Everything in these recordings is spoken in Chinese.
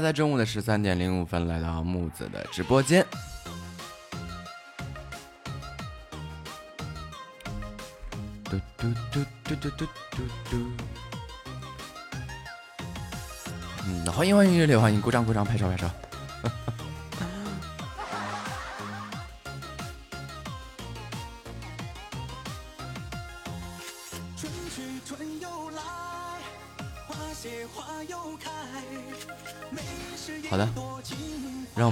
在中午的十三点零五分来到木子的直播间。嘟嘟嘟嘟嘟嘟嘟嘟。嗯，欢迎欢迎热烈欢迎，鼓掌鼓掌，拍手拍手。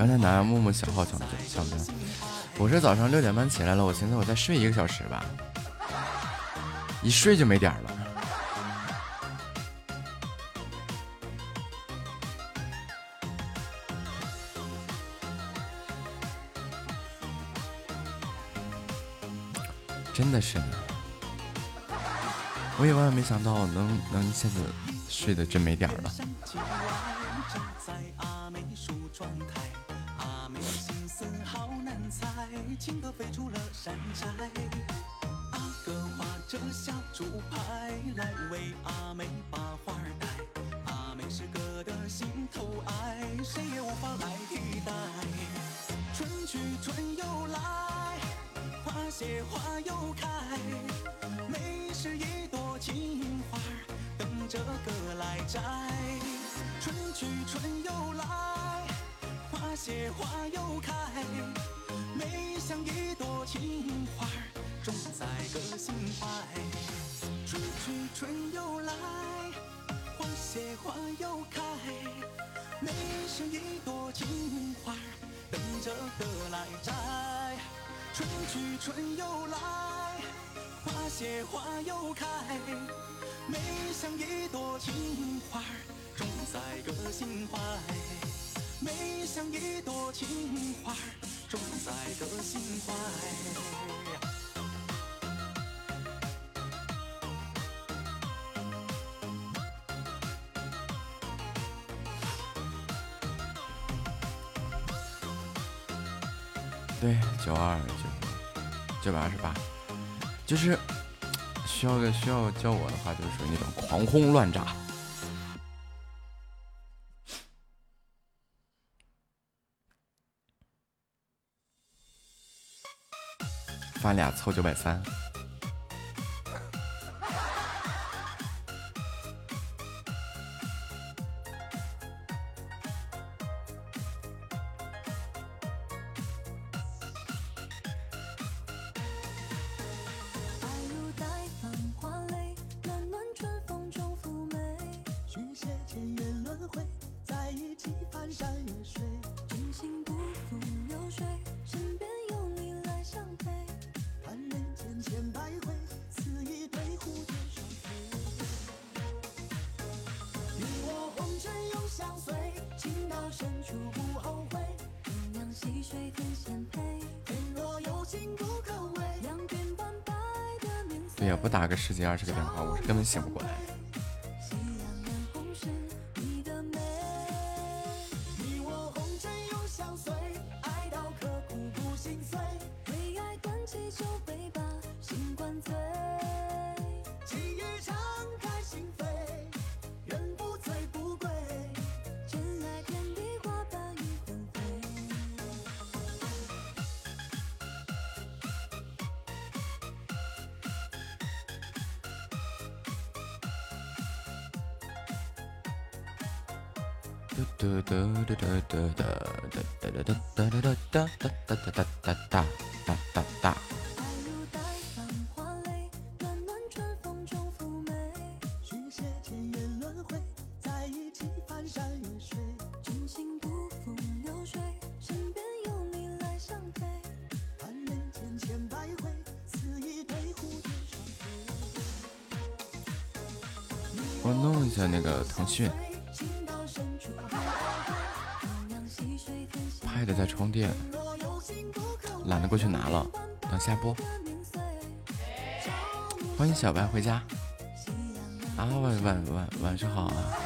刚才拿木木小号抢抢的，我是早上六点半起来了，我寻思我再睡一个小时吧，一睡就没点了。真的是呢，我也万万没想到能能一下子睡得真没点儿了。情歌飞出了山寨，阿哥画着小竹排来为阿妹，把花儿戴。阿妹是哥的心头爱，谁也无法来替代。春去春又来，花谢花又开，妹是一朵情花，等着哥来摘。春去春又来，花谢花又开，妹。像一朵情花，种在个心怀。春去春又来，花谢花又开。妹，像一朵情花，等着哥来摘。春去春又来，花谢花又开。妹，像一朵情花，种在个心怀。妹，像一朵情花。对，九二九九百二十八，就是需要个需要叫我的话，就是属于那种狂轰乱炸，发俩凑九百三。十几二十个电话，我是根本醒不过来。那个腾讯。Pad 在充电，懒得过去拿了，等下播。欢迎小白回家。啊，晚晚晚晚上好啊。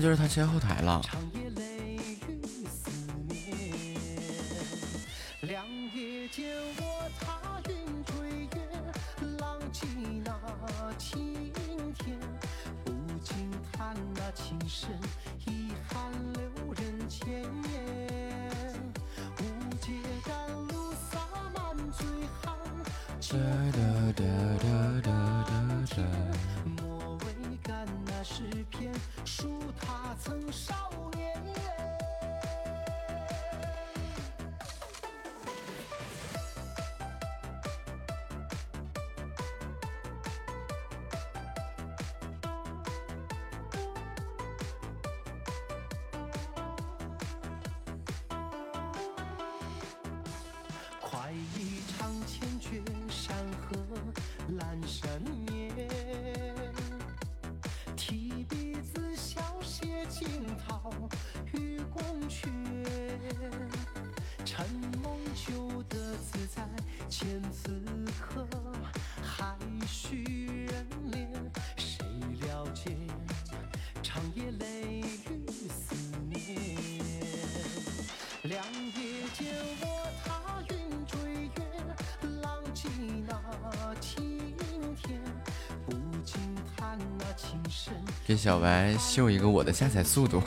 就是他切后台了。诗篇数，他曾少年。小白秀一个我的下载速度。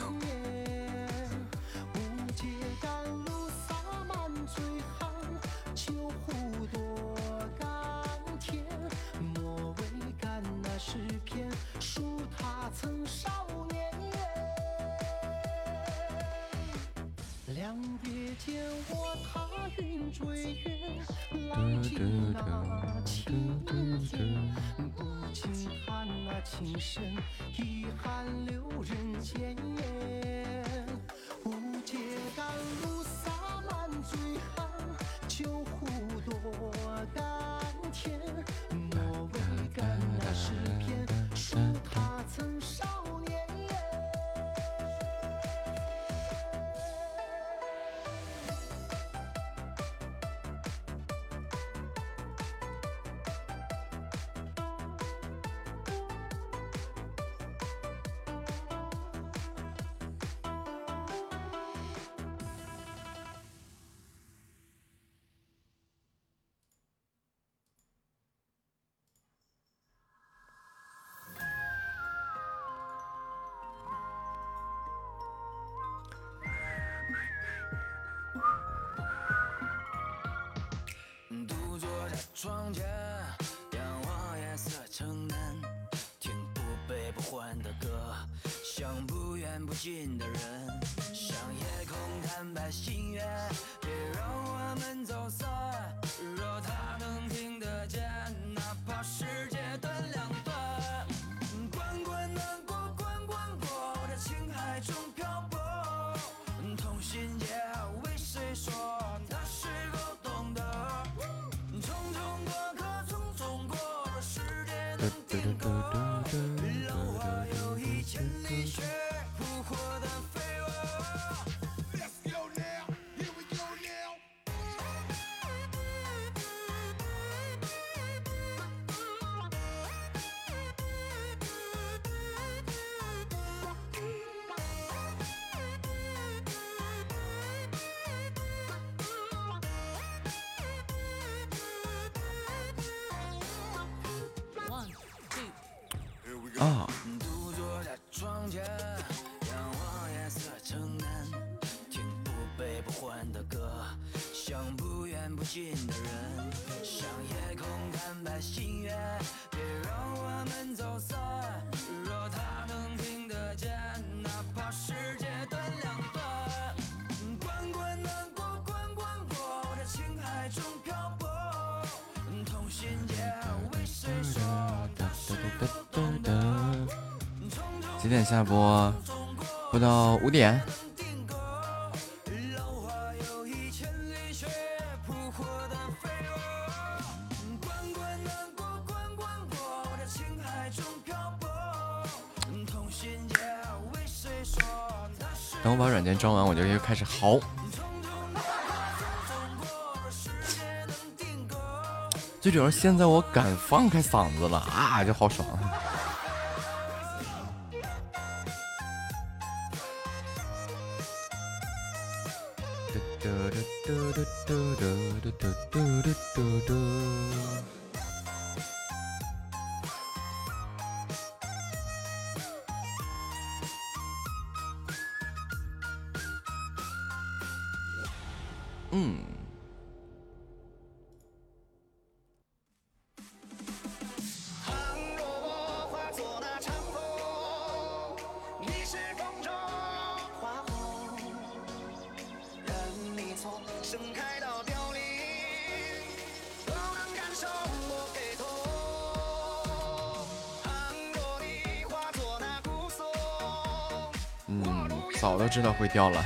再播播到五点。等我把软件装完我就又开始嚎。最主要现在我敢放开嗓子了啊就好爽。知道会掉了。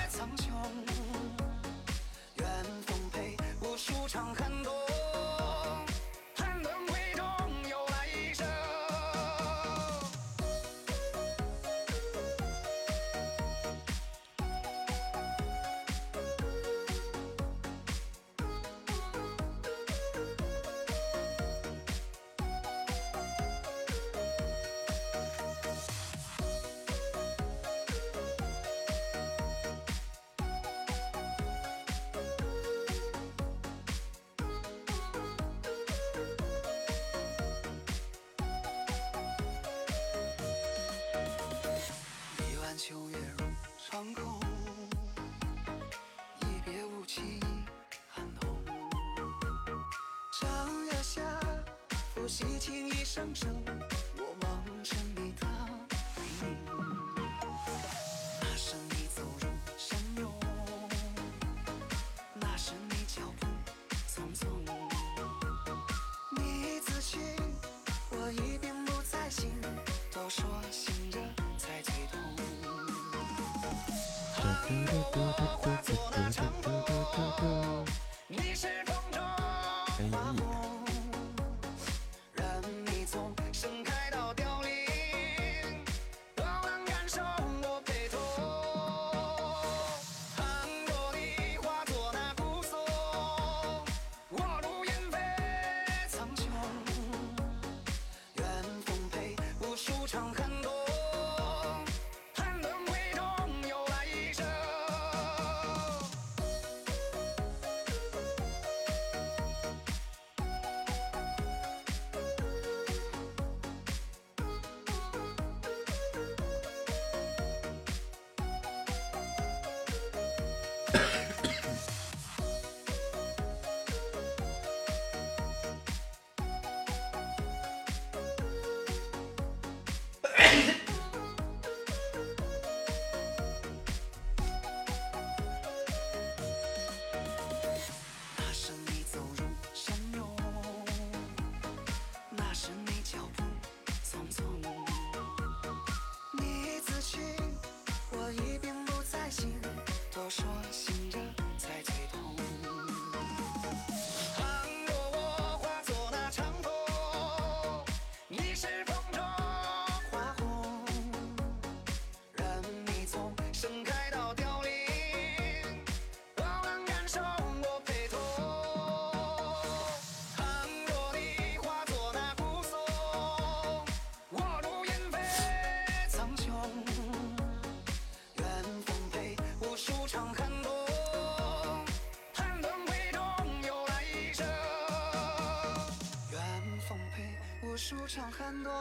舒畅寒冬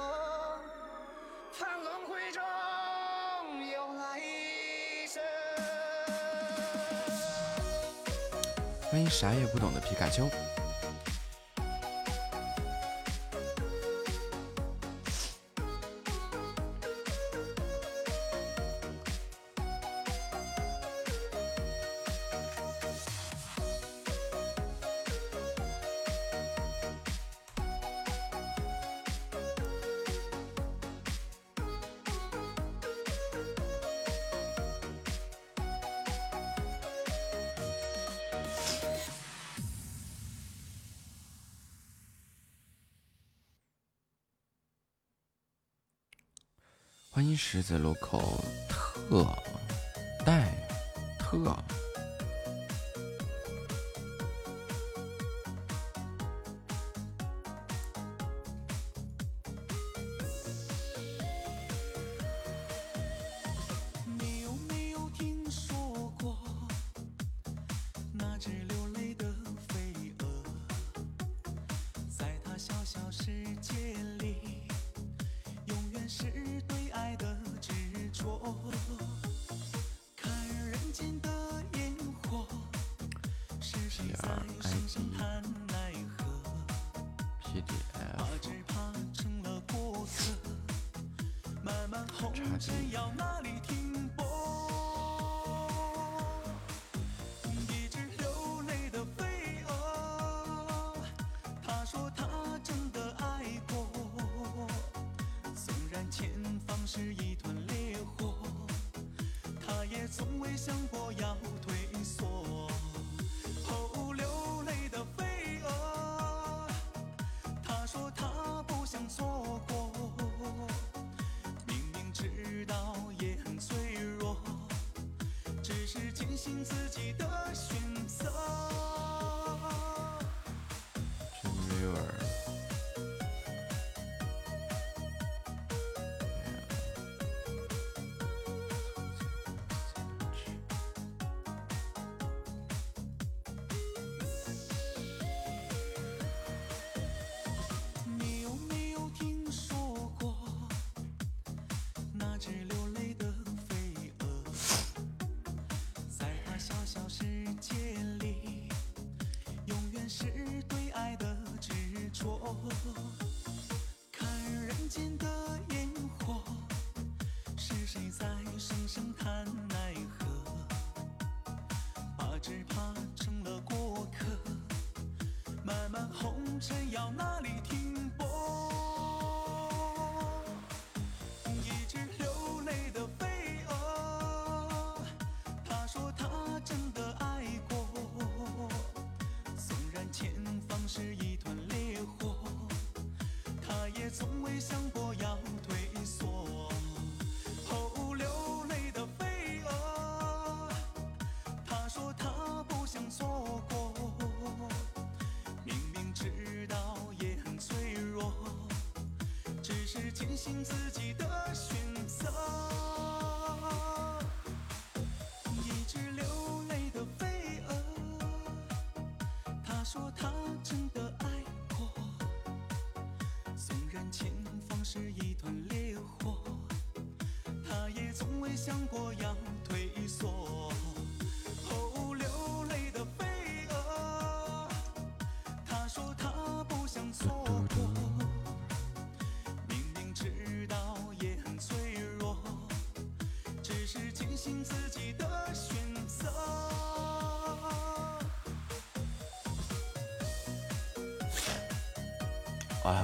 盼轮回中有来生。欢迎啥也不懂的皮卡丘。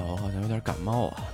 我好像有点感冒啊。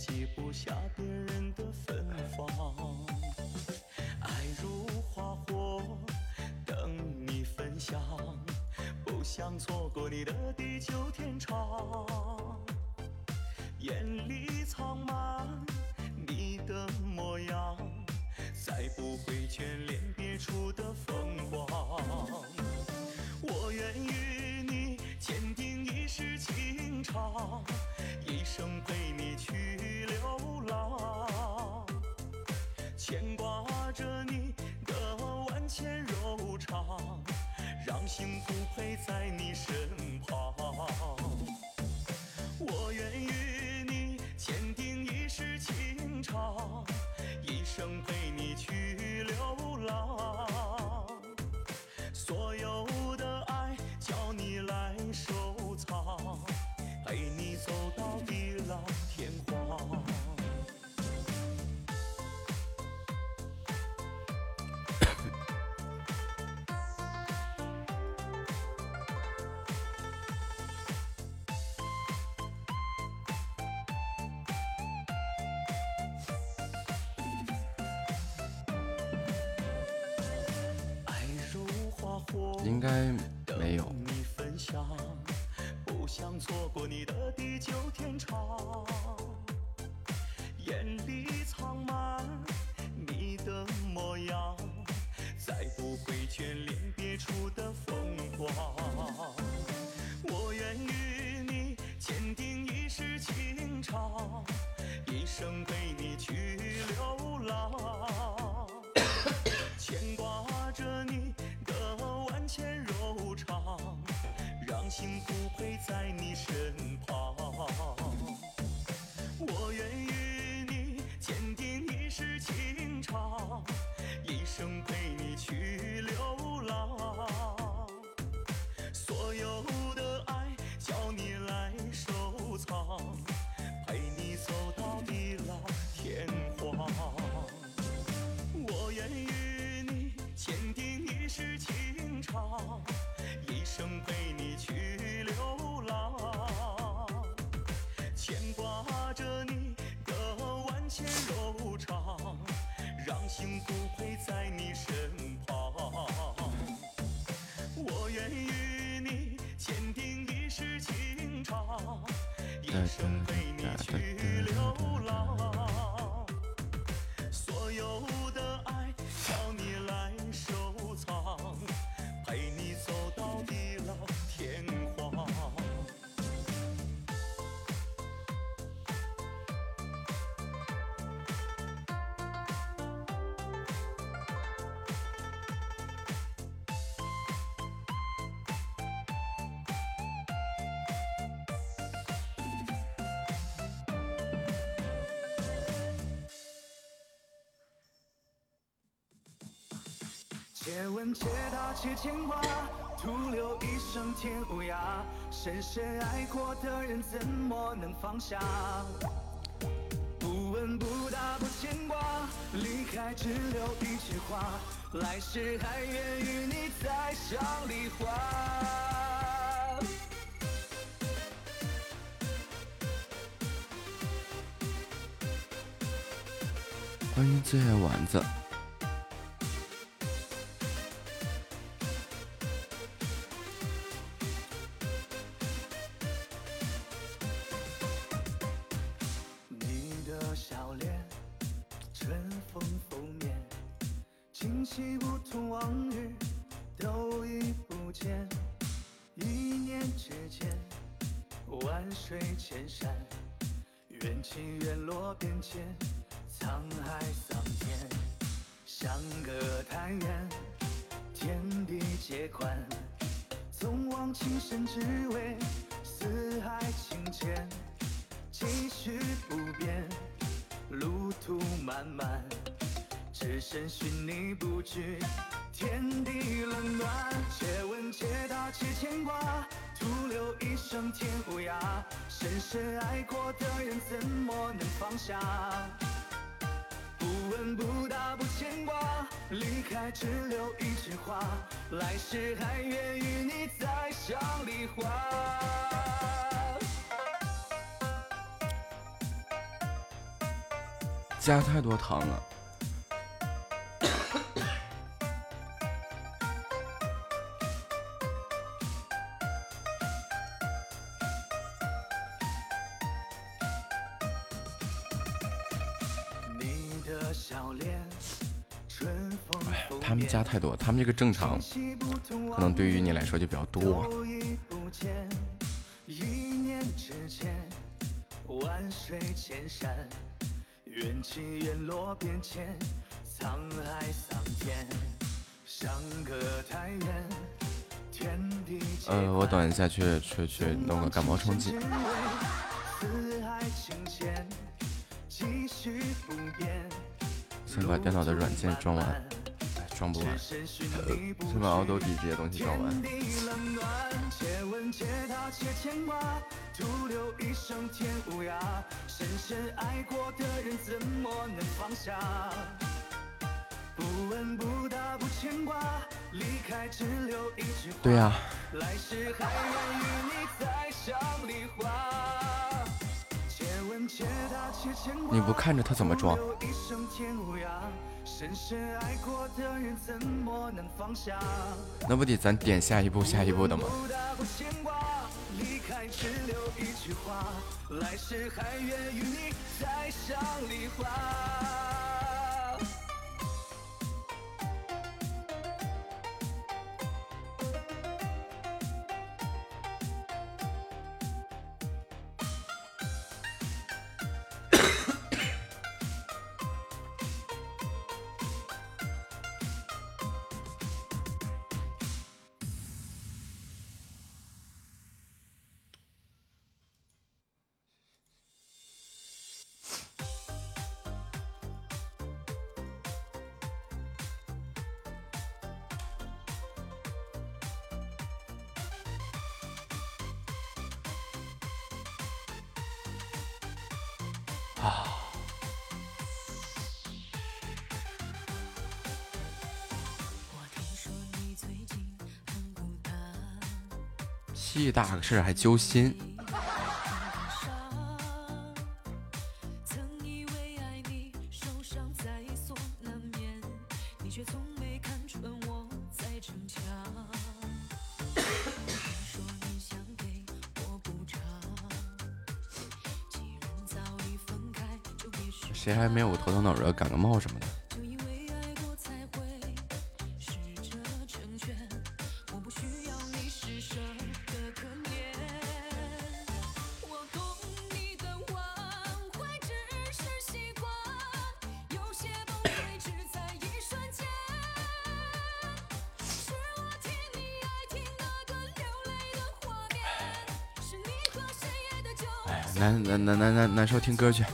记不下别人的芬芳。爱如花火，等你分享，不想错过你的地久天长。眼里藏满你的模样，再不。会在你身旁。我愿与你签订一世情长，一生。借问且打且牵挂，徒留一生天乌鸦。深深爱过的人怎么能放下？不问不答不牵挂，离开只留一句话，来世还愿与你再赏梨花。欢迎最爱丸子。太多糖了。你的笑脸，春风拂他们家太多，他们这个正常，可能对于你来说就比较多。下去去去弄个感冒冲剂。先把电脑的软件装完，哎，装不完，先把奥斗底这些东西装完。对呀来世还愿与你再赏梨花。且问且答且牵挂，你不看着他怎么装？一生天无涯。深深爱过的人，怎么能放下？那不得咱点下一步下一步的吗？只留一句话，来世还愿与你再赏梨花。然早已分开，就别说谁还没有头疼脑热感个冒什么的？难受，听歌去。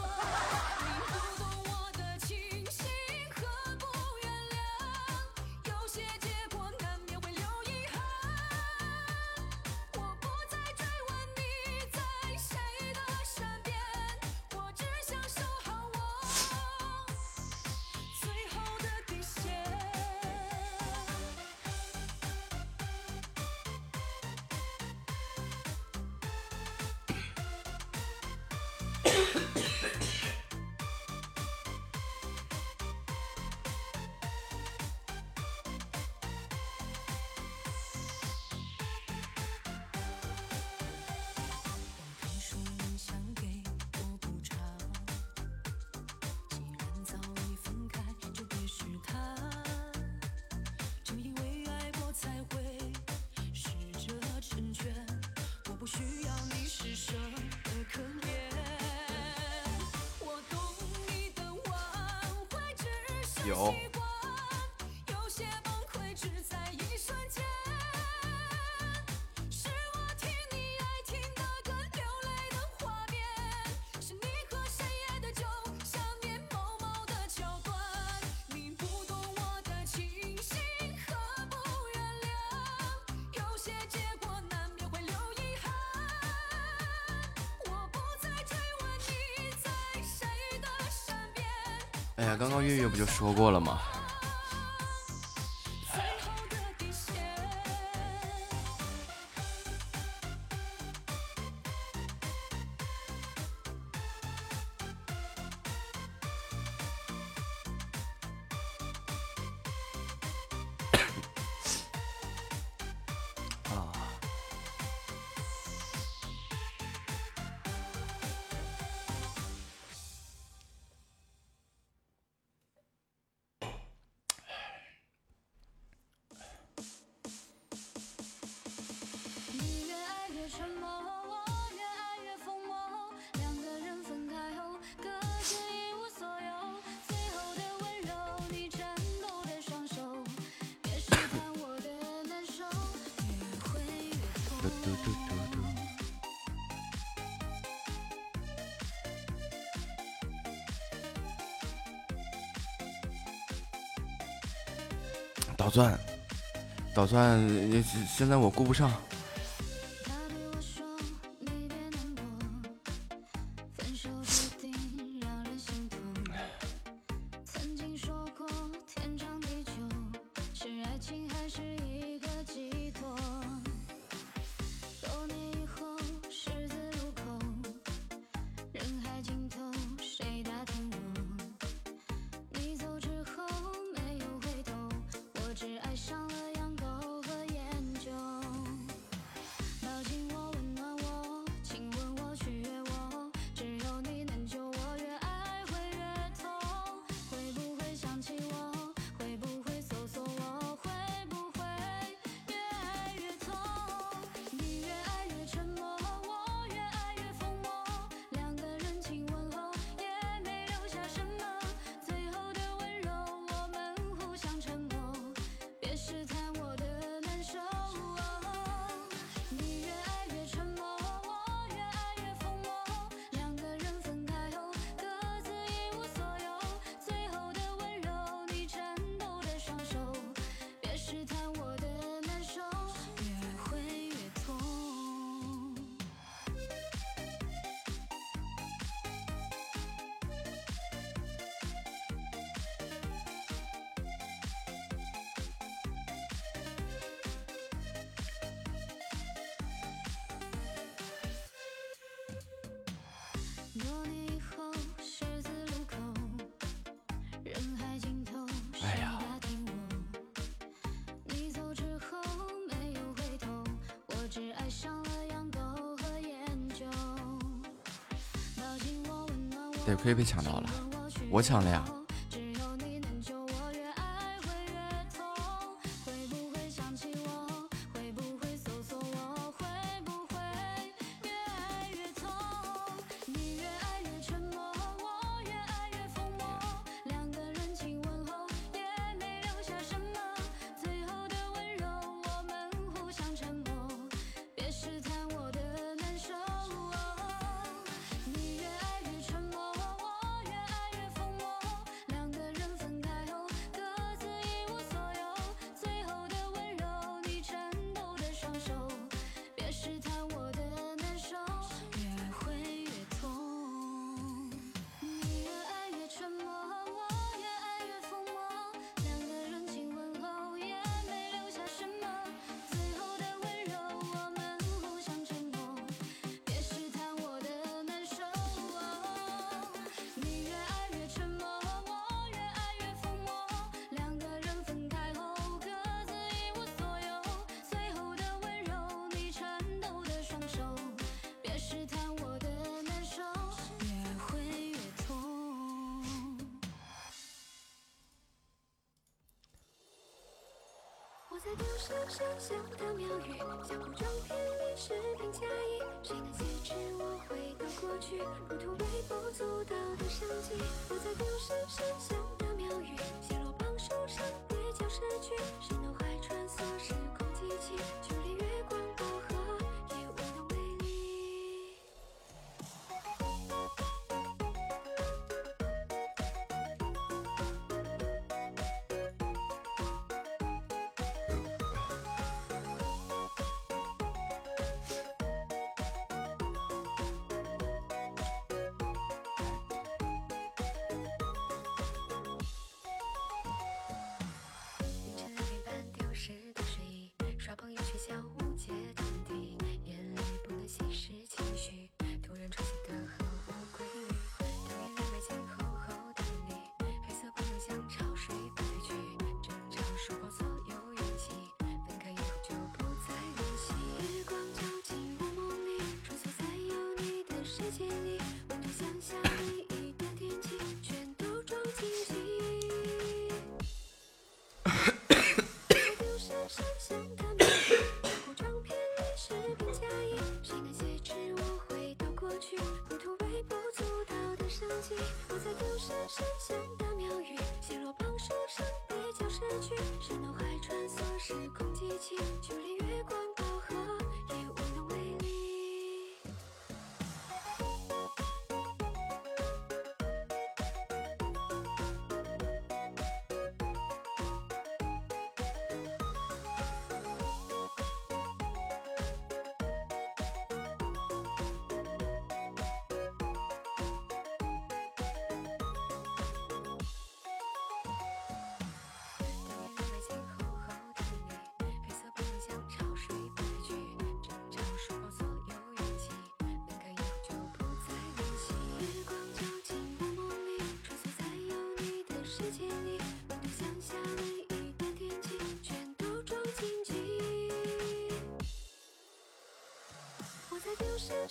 就说过了嘛打算，现在我顾不上。被抢到了。我抢了呀。不是神仙的庙宇，江湖中片你是兵家音，谁能解知我回到过去，如同微不足道的伤迹。我在不是神仙的庙宇，写落榜书上跌跤诗句，谁能怀穿梭时空机器？都是谁？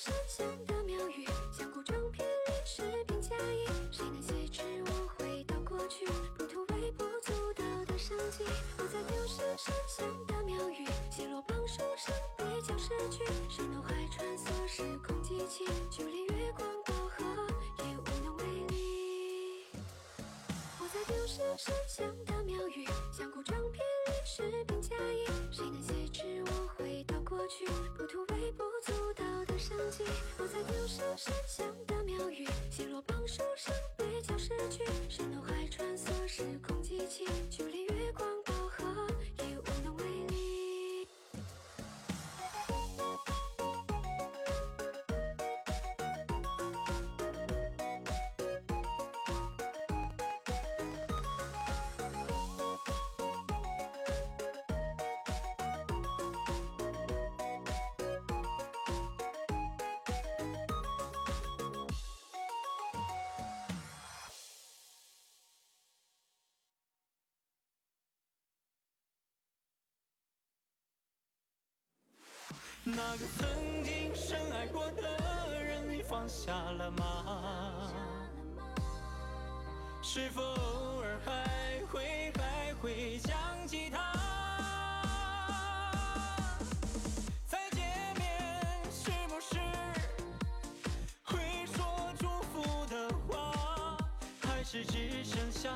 山乡的庙宇，相顾中偏离，失偏嫁。谁能随知我回到过去？不图微不足道的生机。我在丢失山乡的庙宇，奚落旁树生，依旧失去。谁能还穿梭时空机器？就连月光过河也无能为力。我在丢失山乡。まし。那个曾经深爱过的人你放下了吗？是否偶尔还会还会想起他？再见面是不是会说祝福的话？还是只剩下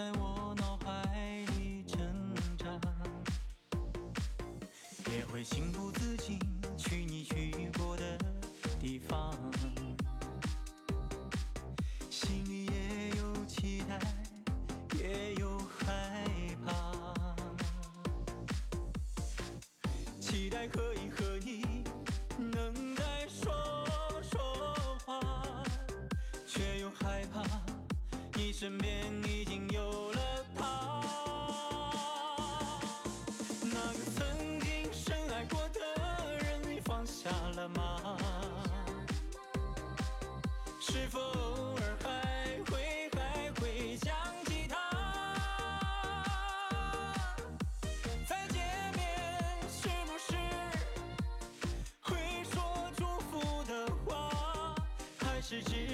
在我脑海里挣扎也会情不自禁去你去过的地方心里也有期待也有害怕期待可以和你能再说说话却又害怕你身边还是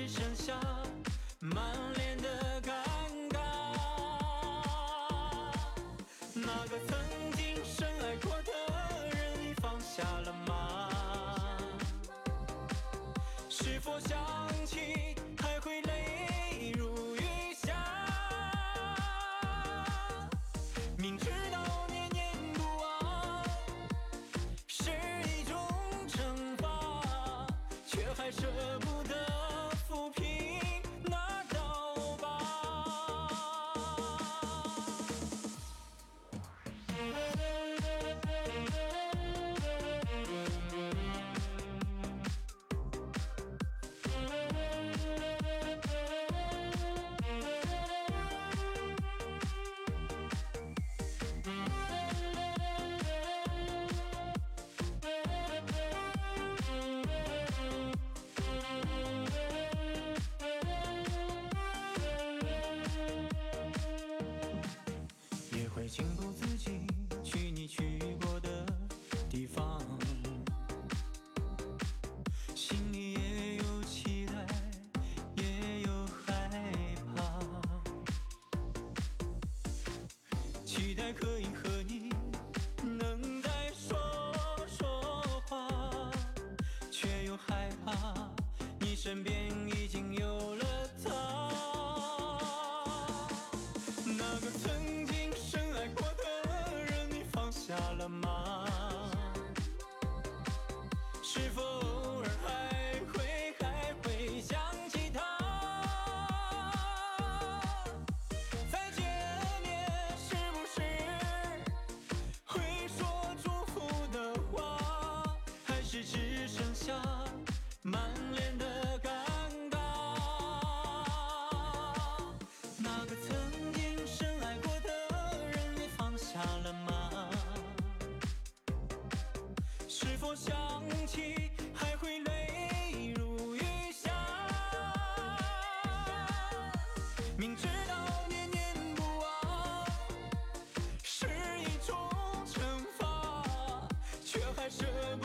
should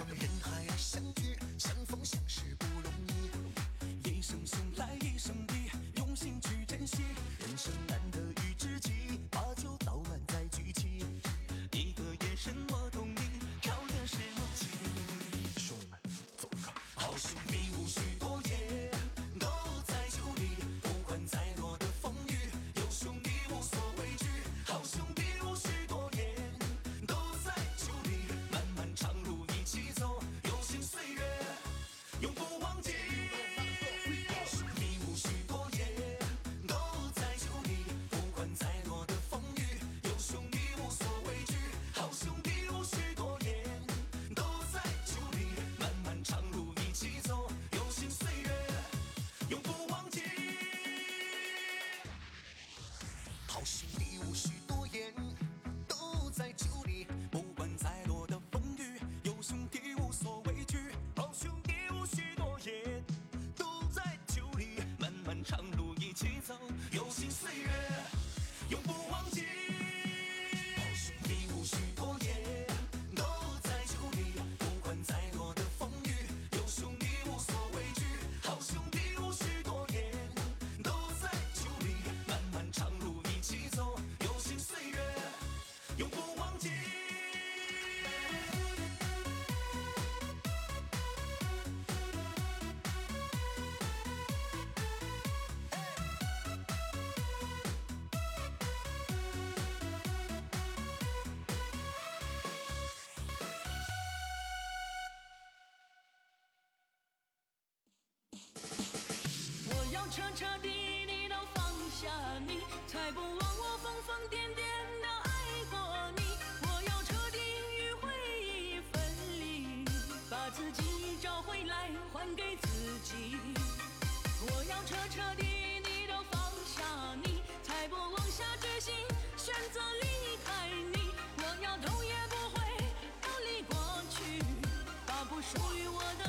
茫人海，相 要彻彻底底的放下你，才不枉我疯疯癫癫的爱过你。我要彻底与回忆分离，把自己找回来，还给自己。我要彻彻底底的放下你，才不枉下决心选择离开你。我要头也不回，逃离过去，把不属于我的。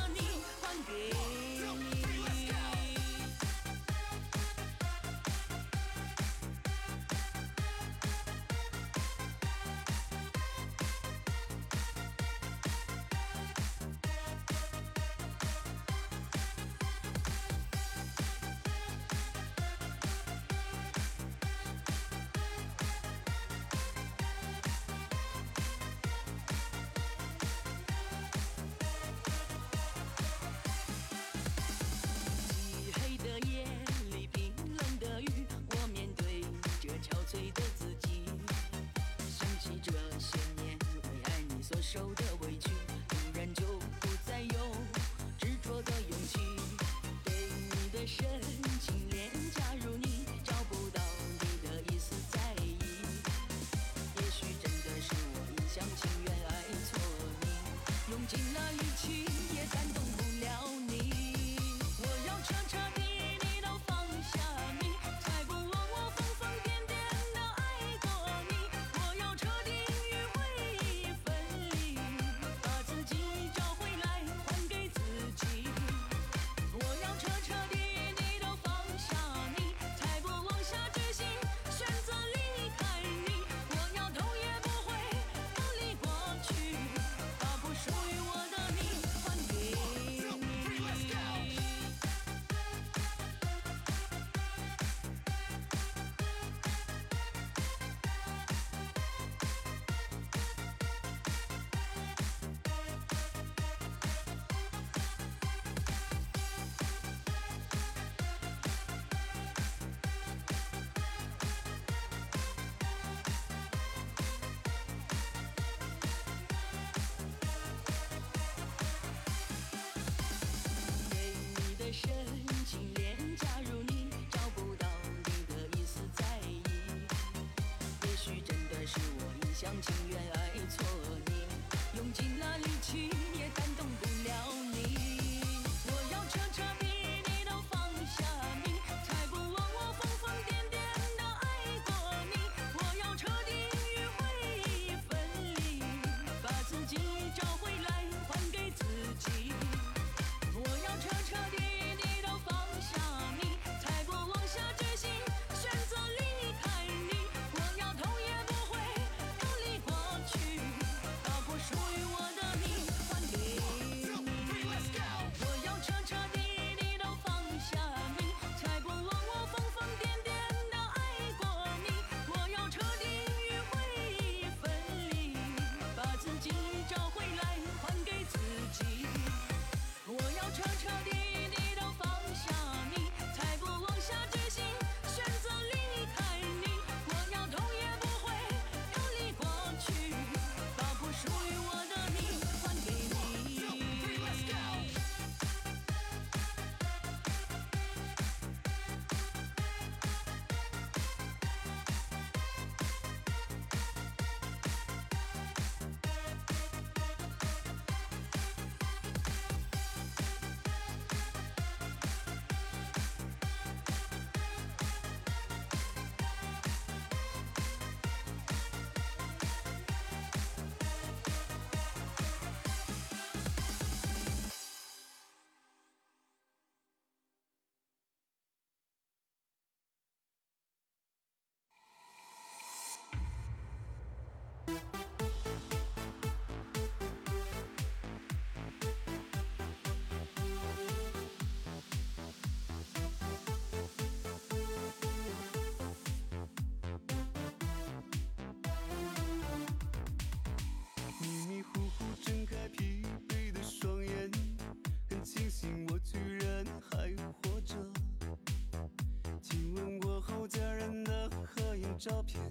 照片，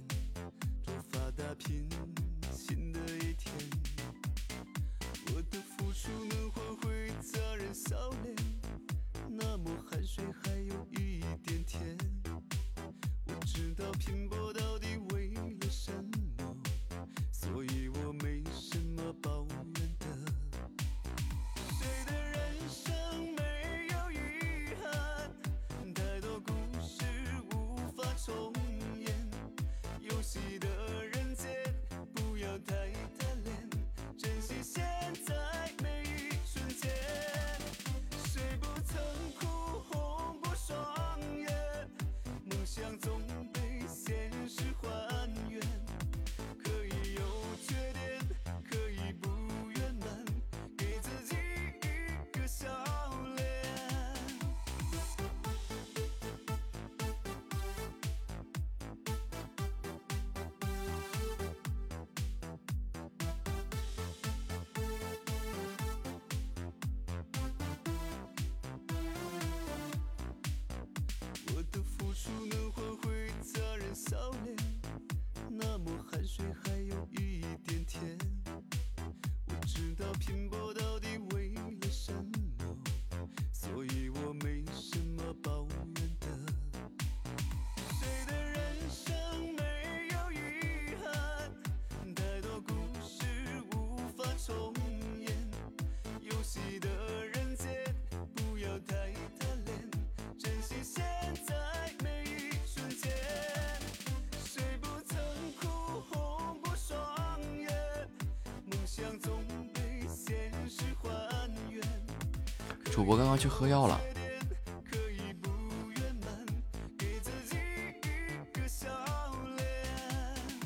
出发打拼新的一天。我的付出能换回家人笑脸，那么汗水还有一点甜。我知道平。主播刚刚去喝药了。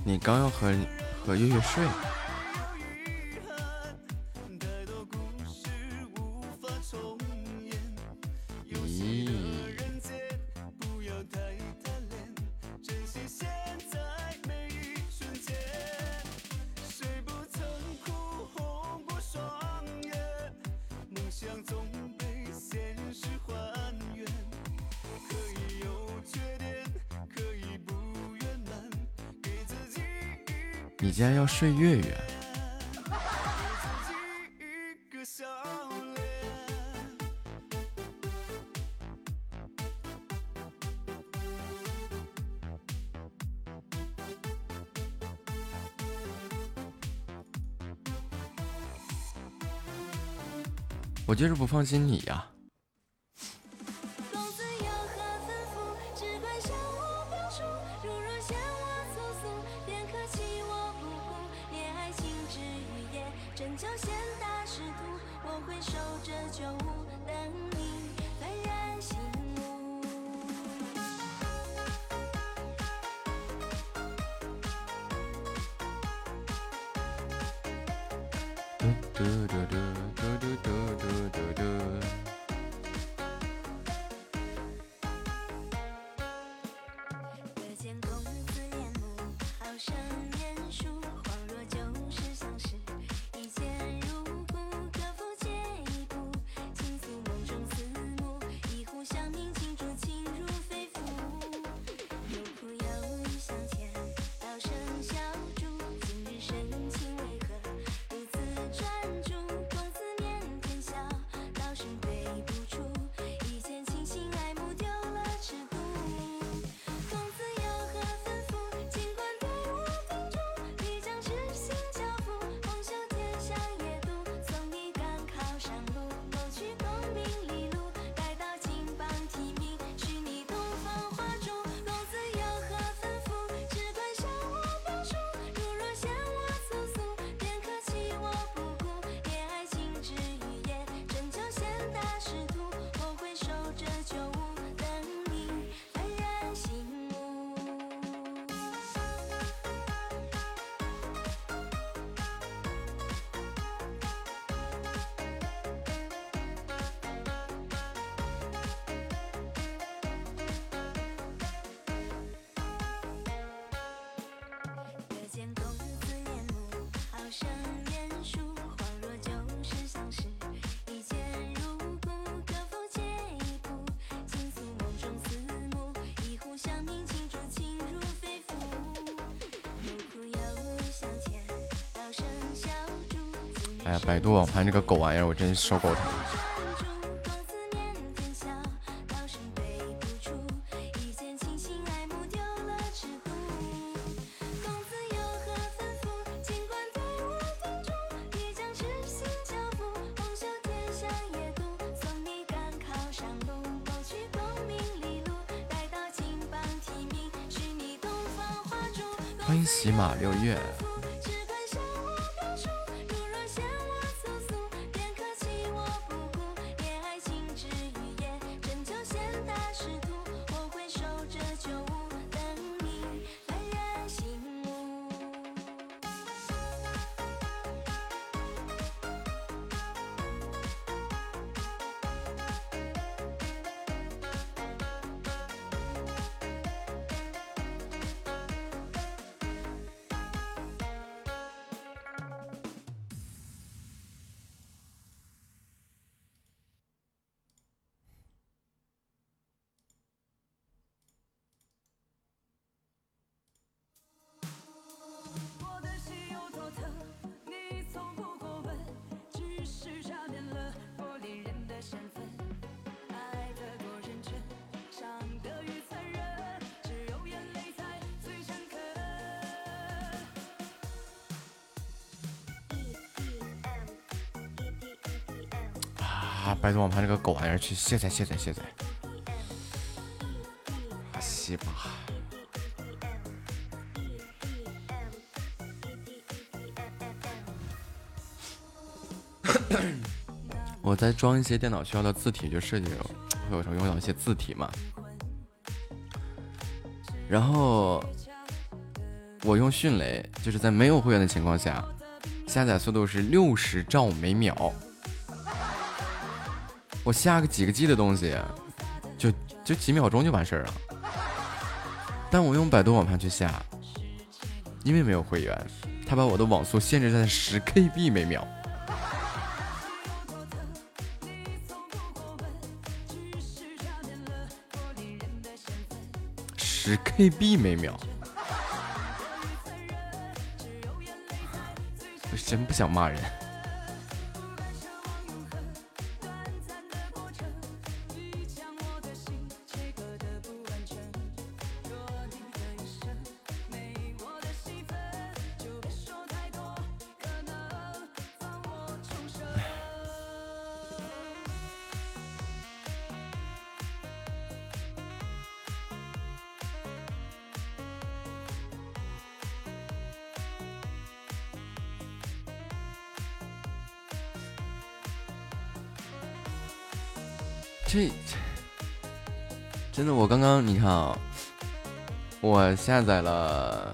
你刚要和和月月睡。我就是不放心你呀。度网盘这个狗玩意儿，我真是受够他。啊百度网盘这个狗玩意儿，去卸载卸载卸载！啊，西吧。我在装一些电脑需要的字体，就设计会有时候用到一些字体嘛。然后我用迅雷，就是在没有会员的情况下，下载速度是六十兆每秒。我下个几个 G 的东西，就就几秒钟就完事儿了。但我用百度网盘去下，因为没有会员，他把我的网速限制在十 KB 每秒。十 KB 每秒，我真不想骂人。下载了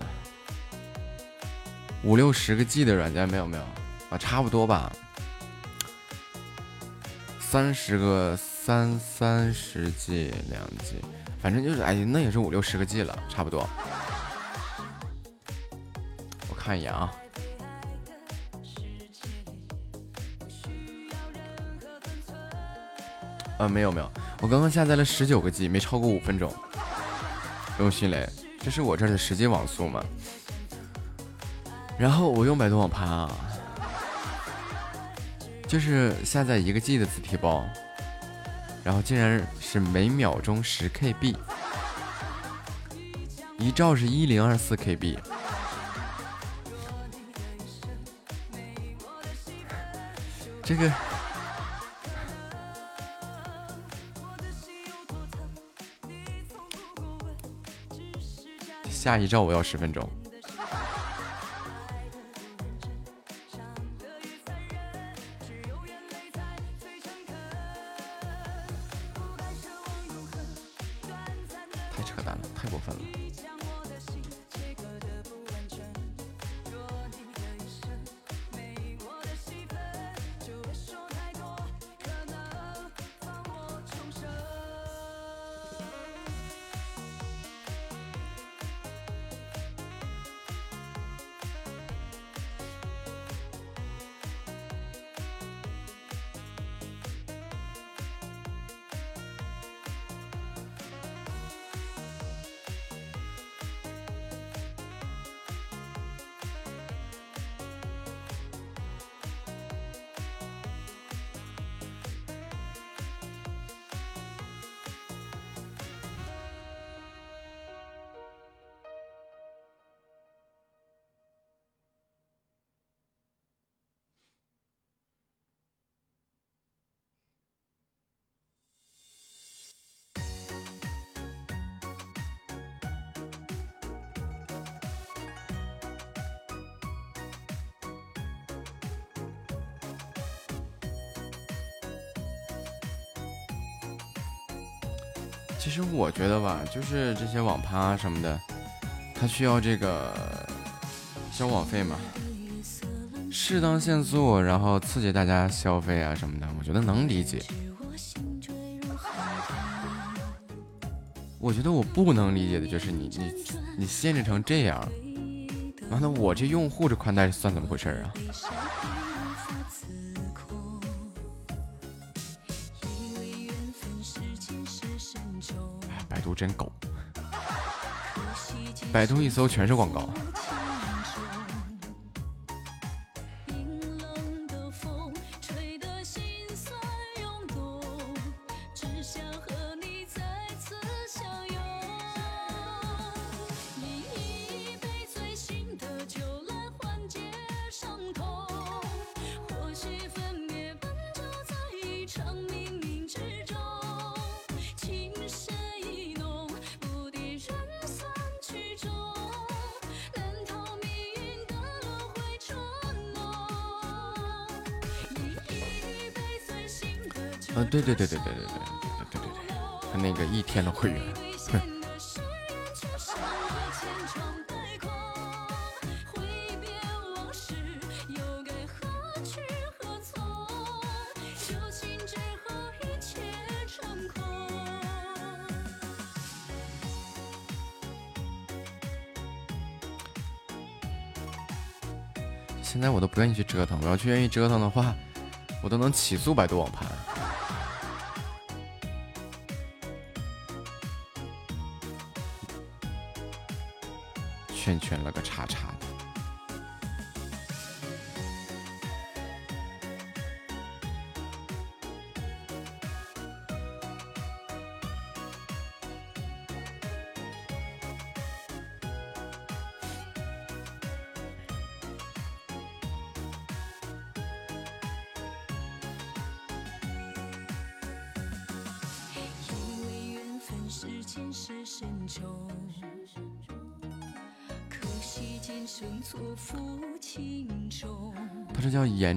五六十个 G 的软件，没有没有啊，差不多吧，三十个三三十 G 两 G，反正就是哎，那也是五六十个 G 了，差不多。我看一眼啊。呃，没有没有，我刚刚下载了十九个 G，没超过五分钟。不用迅雷，这是我这儿的实际网速嘛？然后我用百度网盘啊，就是下载一个 G 的字体包，然后竟然是每秒钟十 KB，一兆是一零二四 KB，这个。下一兆我要十分钟。就是这些网盘啊什么的，它需要这个消网费嘛，适当限速，然后刺激大家消费啊什么的，我觉得能理解。我觉得我不能理解的就是你你你限制成这样，完了我这用户这宽带算怎么回事啊？真狗，百度一搜全是广告。我要去愿意折腾的话我都能起诉百度网盘。圈圈了个叉叉。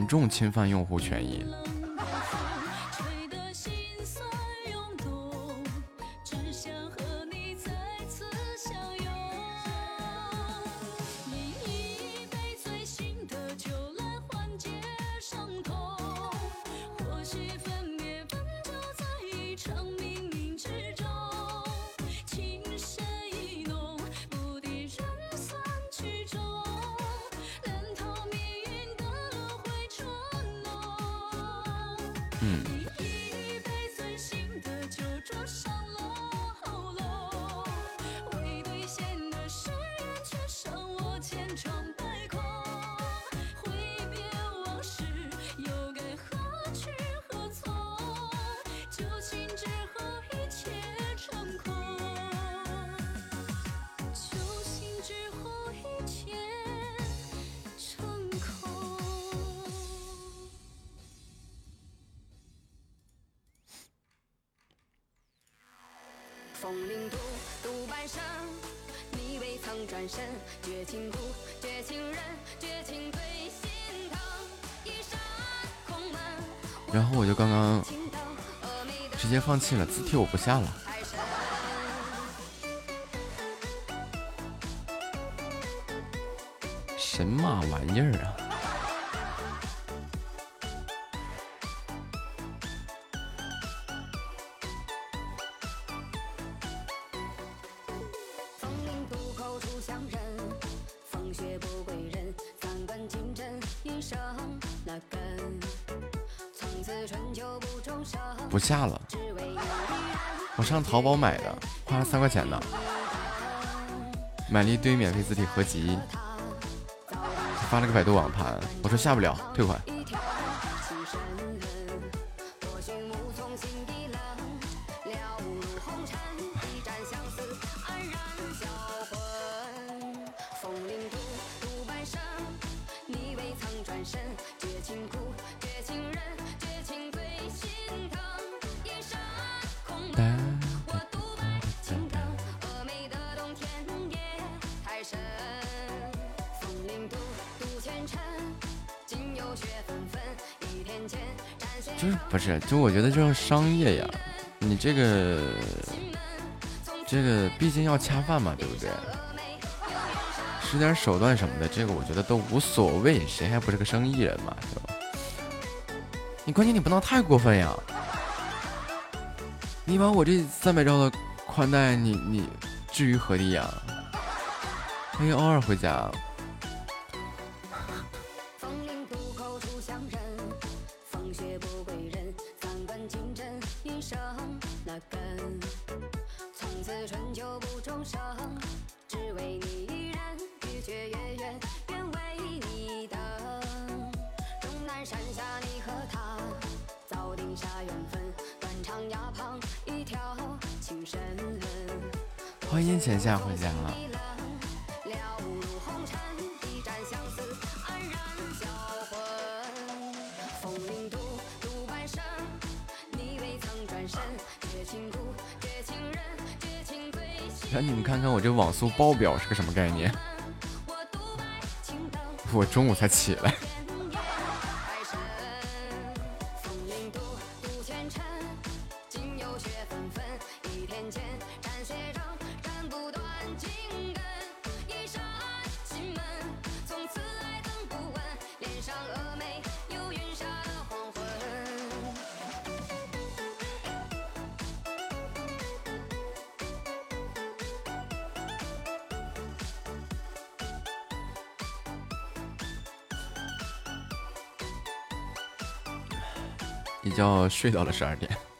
严重侵犯用户权益。Hmm. 风铃渡渡半生，你未曾转身，绝情故，绝情人，绝情最心疼。一扇空门。然后我就刚刚直接放弃了，字帖我不下了。神马玩意儿啊！下了。我上淘宝买的花了三块钱呢。买了一堆免费字体合集发了个百度网盘。我说下不了退款。这个这个毕竟要恰饭嘛，对不对？使点手段什么的，这个我觉得都无所谓。谁还不是个生意人嘛，就你关键你不能太过分呀。你把我这三百兆的宽带你，你置于何地呀？欢迎欧尔回家。表是个什么概念？我中午才起来。睡到了十二点。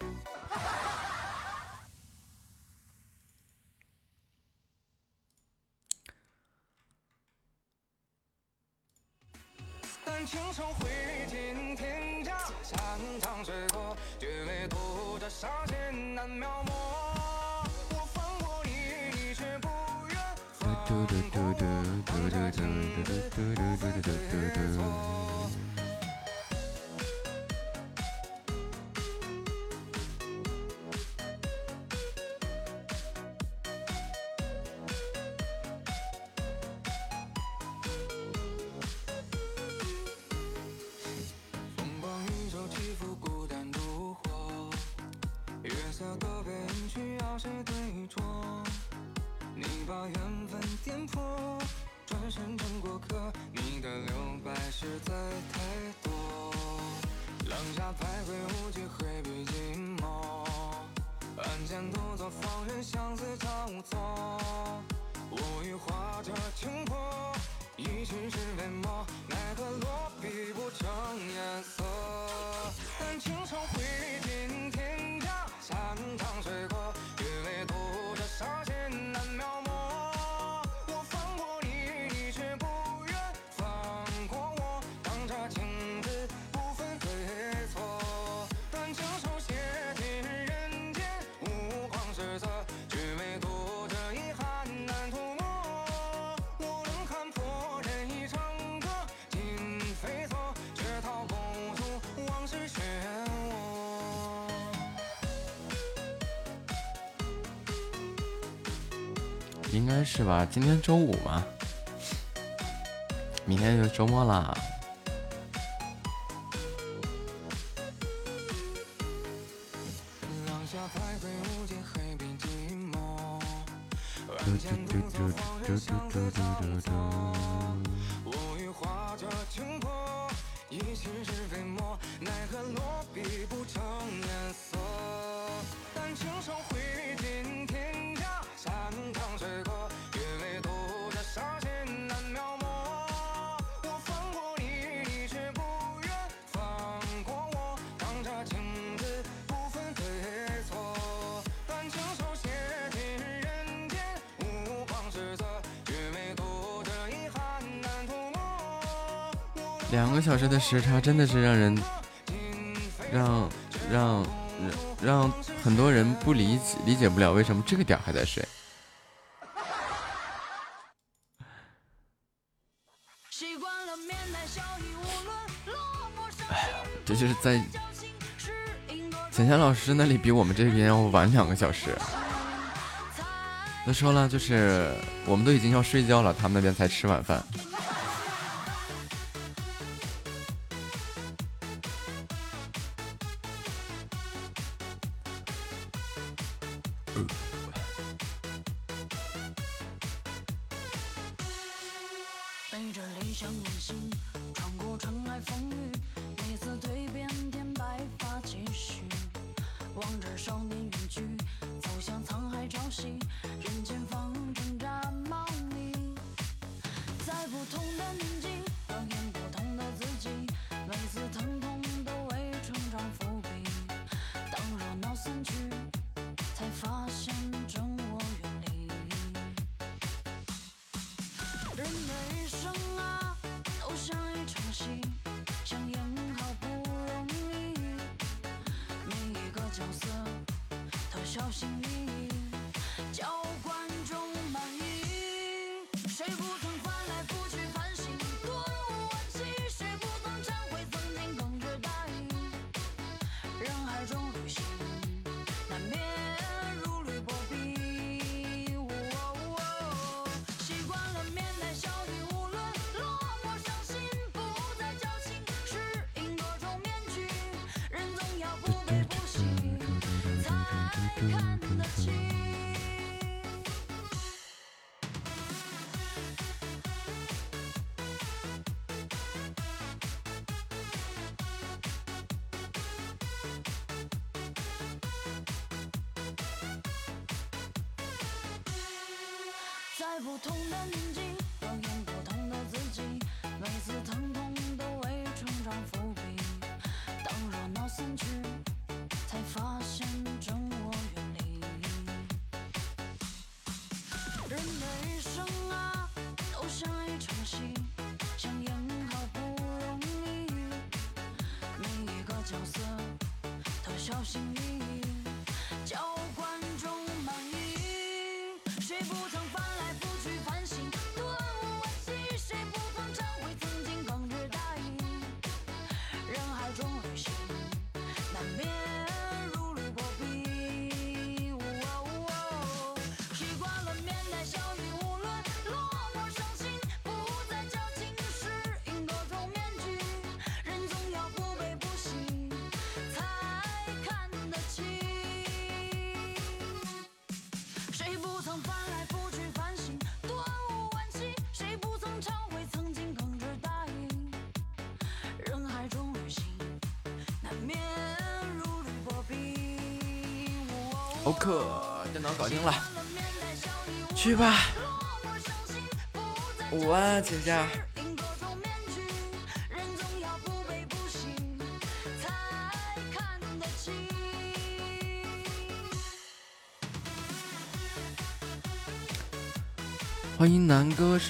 今天周五嘛，明天就周末了。时差真的是让人让让让让很多人不理解理解不了，为什么这个点还在睡。这就是在浅浅老师那里比我们这边要晚两个小时。再说了，就是我们都已经要睡觉了，他们那边才吃晚饭。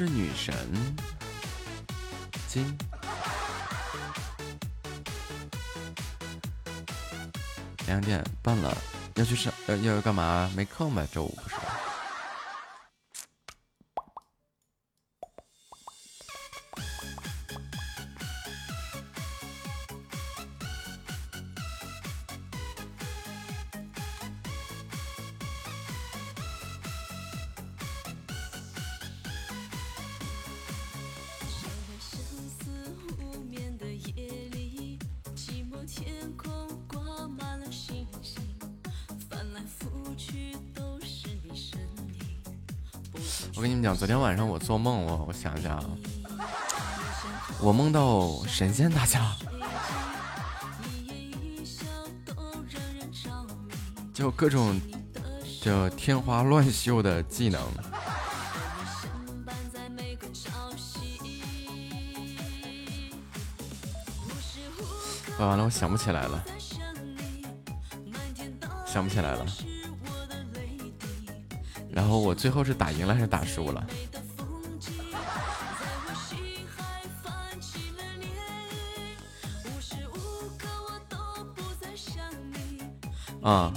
是女神金。两点半了，要去上要要干嘛？没空吗？周五不是。做梦，我我想想啊，我梦到神仙打架，就各种，就天花乱绣的技能。完了，我想不起来了，想不起来了。然后我最后是打赢了还是打输了？啊。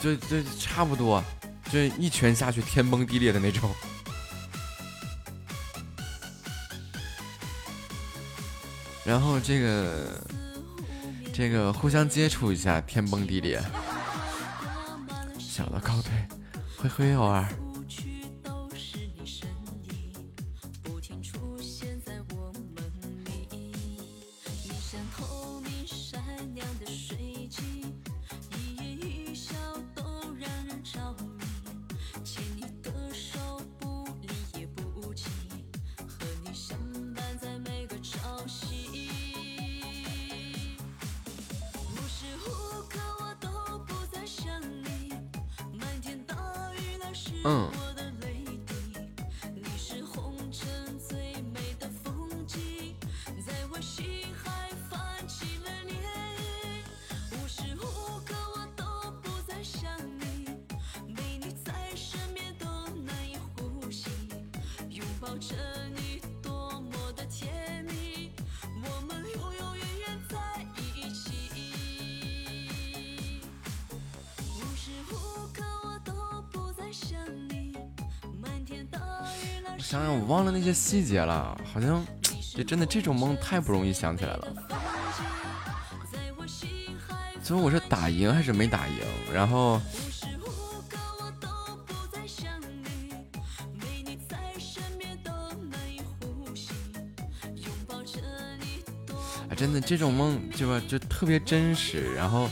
就就差不多，就一拳下去天崩地裂的那种。然后这个这个互相接触一下天崩地裂。小的告退灰灰偶尔。细节了，好像这真的这种梦太不容易想起来了。所以我是打赢还是没打赢？然后，啊，真的这种梦就就特别真实，然后。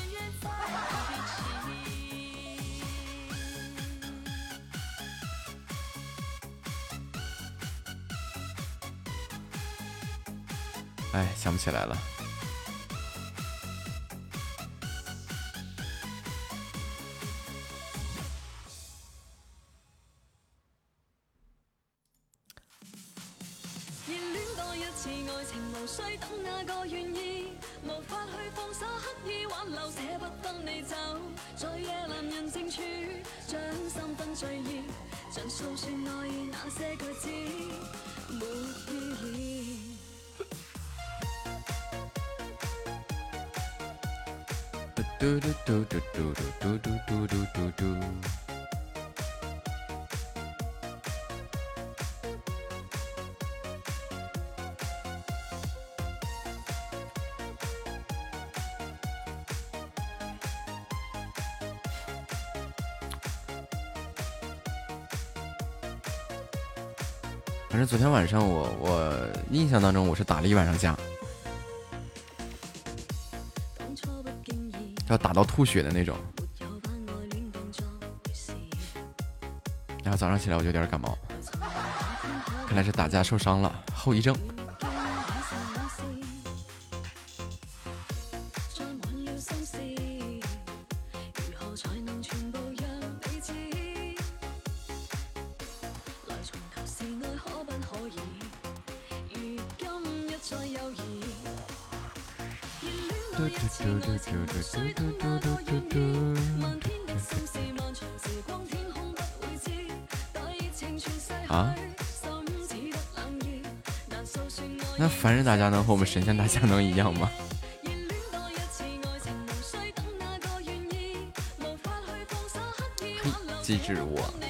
起来了。晚上我我印象当中我是打了一晚上架。要打到吐血的那种。然后早上起来我就有点感冒看来是打架受伤了后遗症。能和我们神仙大侠能一样吗？机智我。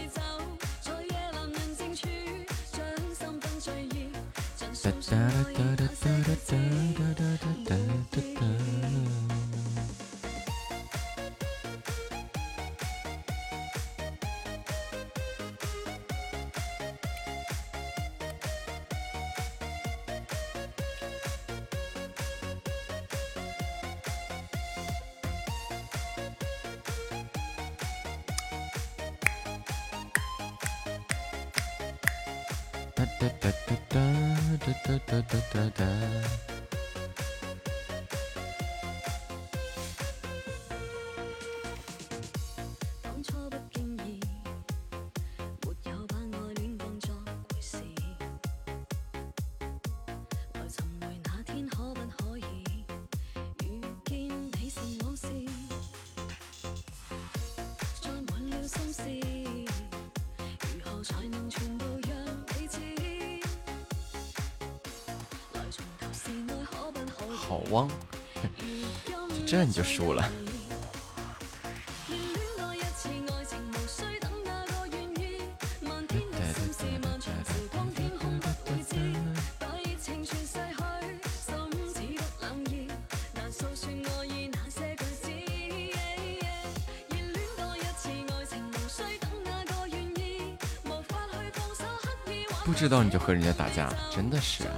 和人家打架，真的是、啊。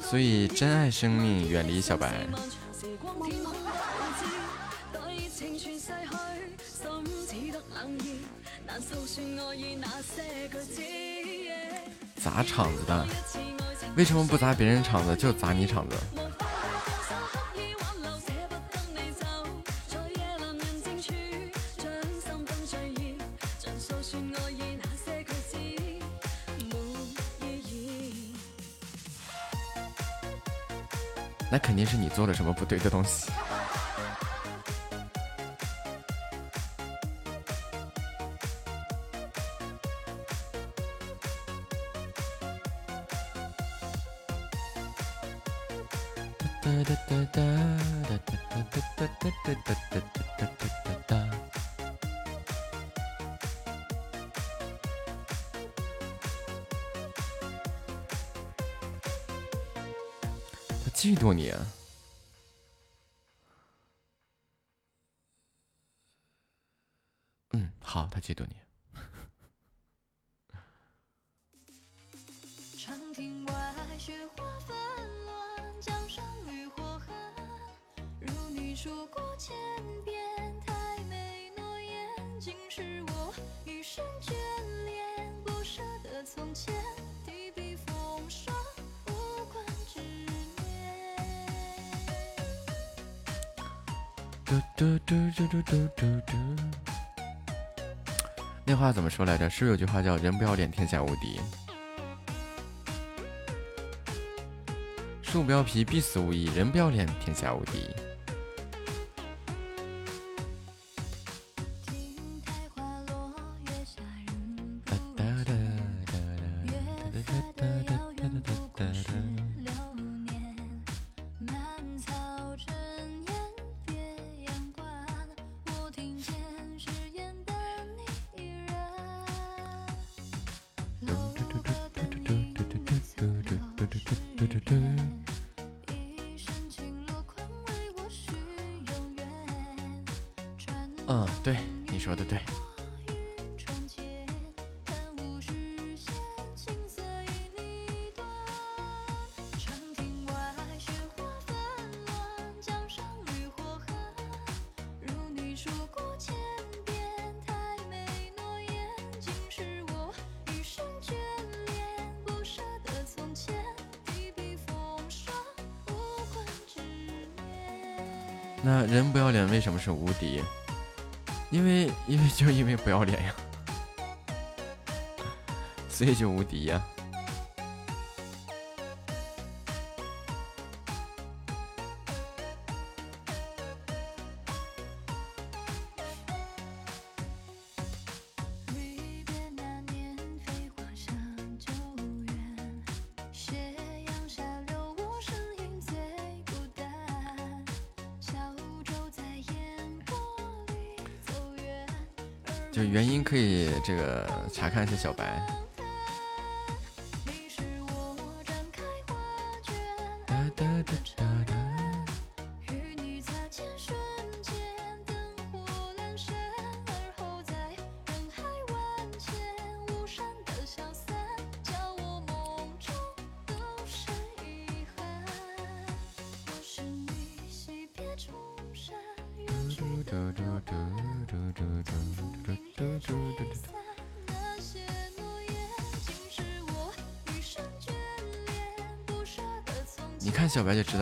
所以珍爱生命，远离小白。砸场子的，为什么不砸别人场子，就砸你场子？做了什么不对的东西。说来着？是不是有句话叫“人不要脸，天下无敌”？树不要皮，必死无疑；人不要脸，天下无敌。那人不要脸为什么是无敌？因为因为就因为不要脸呀，所以就无敌呀。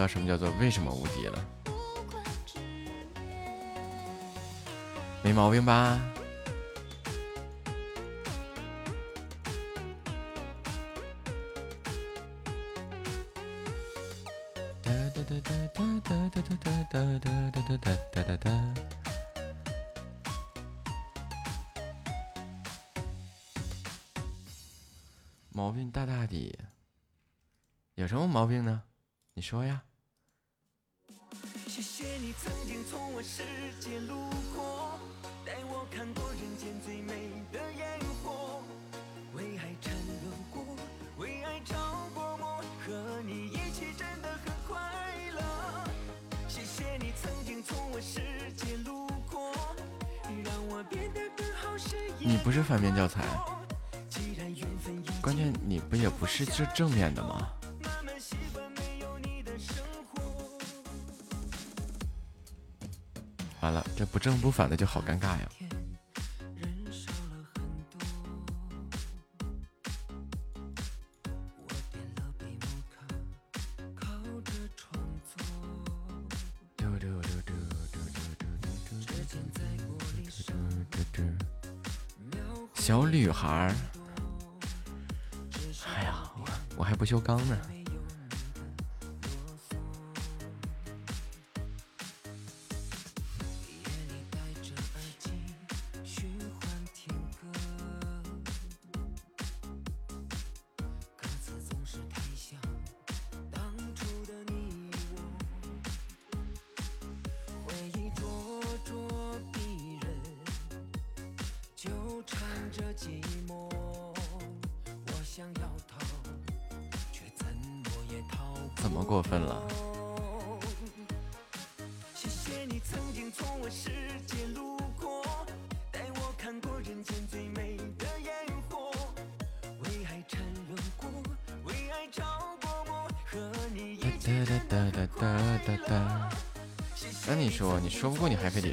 知道什么叫做为什么无敌了，没毛病吧？毛病大大的，有什么毛病呢？你说呀。曾经从我世界路过，带我看过人间最美的烟火，为爱沉沦过，为爱着过魔，和你一起真的很快乐。谢谢你曾经从我世界路过，让我变得更好是你不是反面教材，既然缘分已关键你不也不是这正面的吗？这不正不反的就好尴尬呀。小女孩儿哎呀我我还不锈钢呢。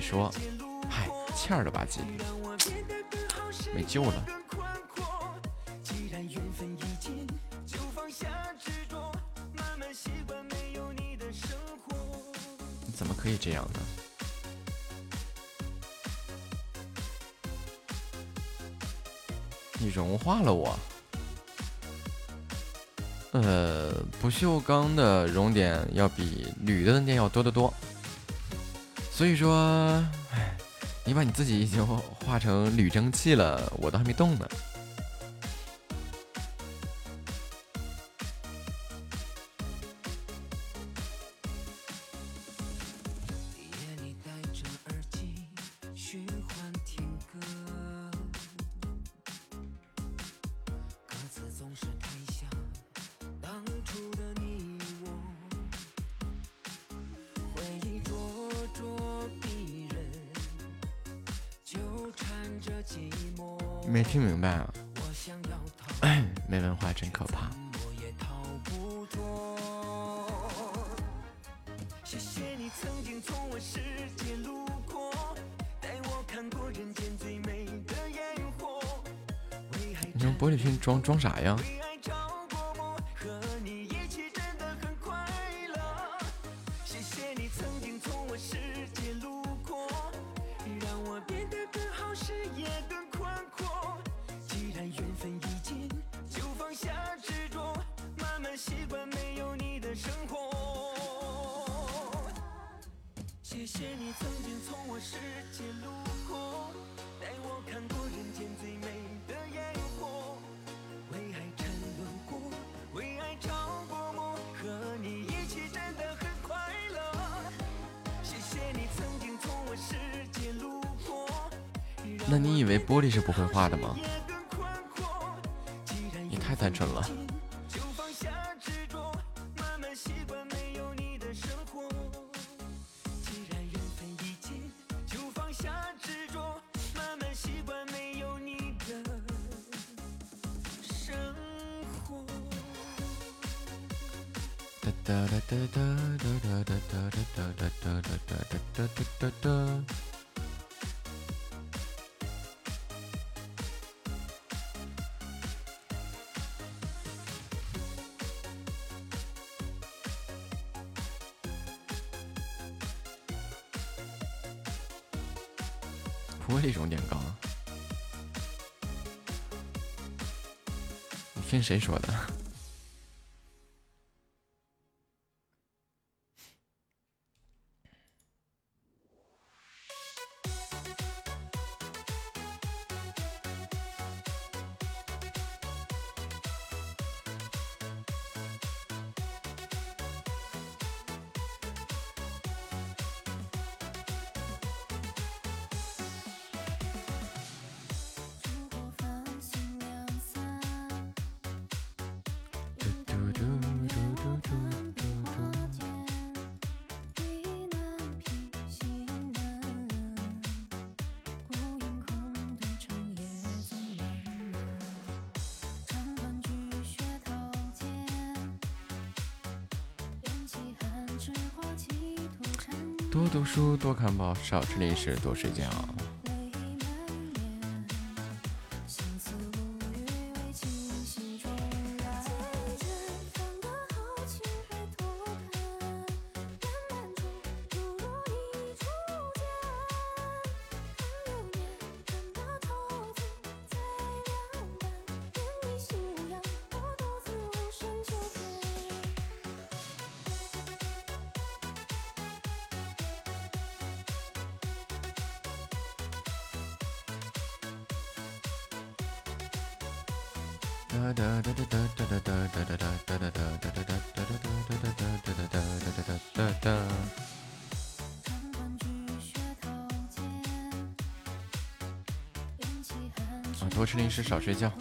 说，嗨，欠了吧唧，没救了。你怎么可以这样呢？你融化了我？呃，不锈钢的熔点要比铝的熔点要多得多。所以说，你把你自己已经化成铝蒸汽了，我都还没动呢。装啥呀？谁说的？多读书多看报少吃零食多睡觉。至少睡觉。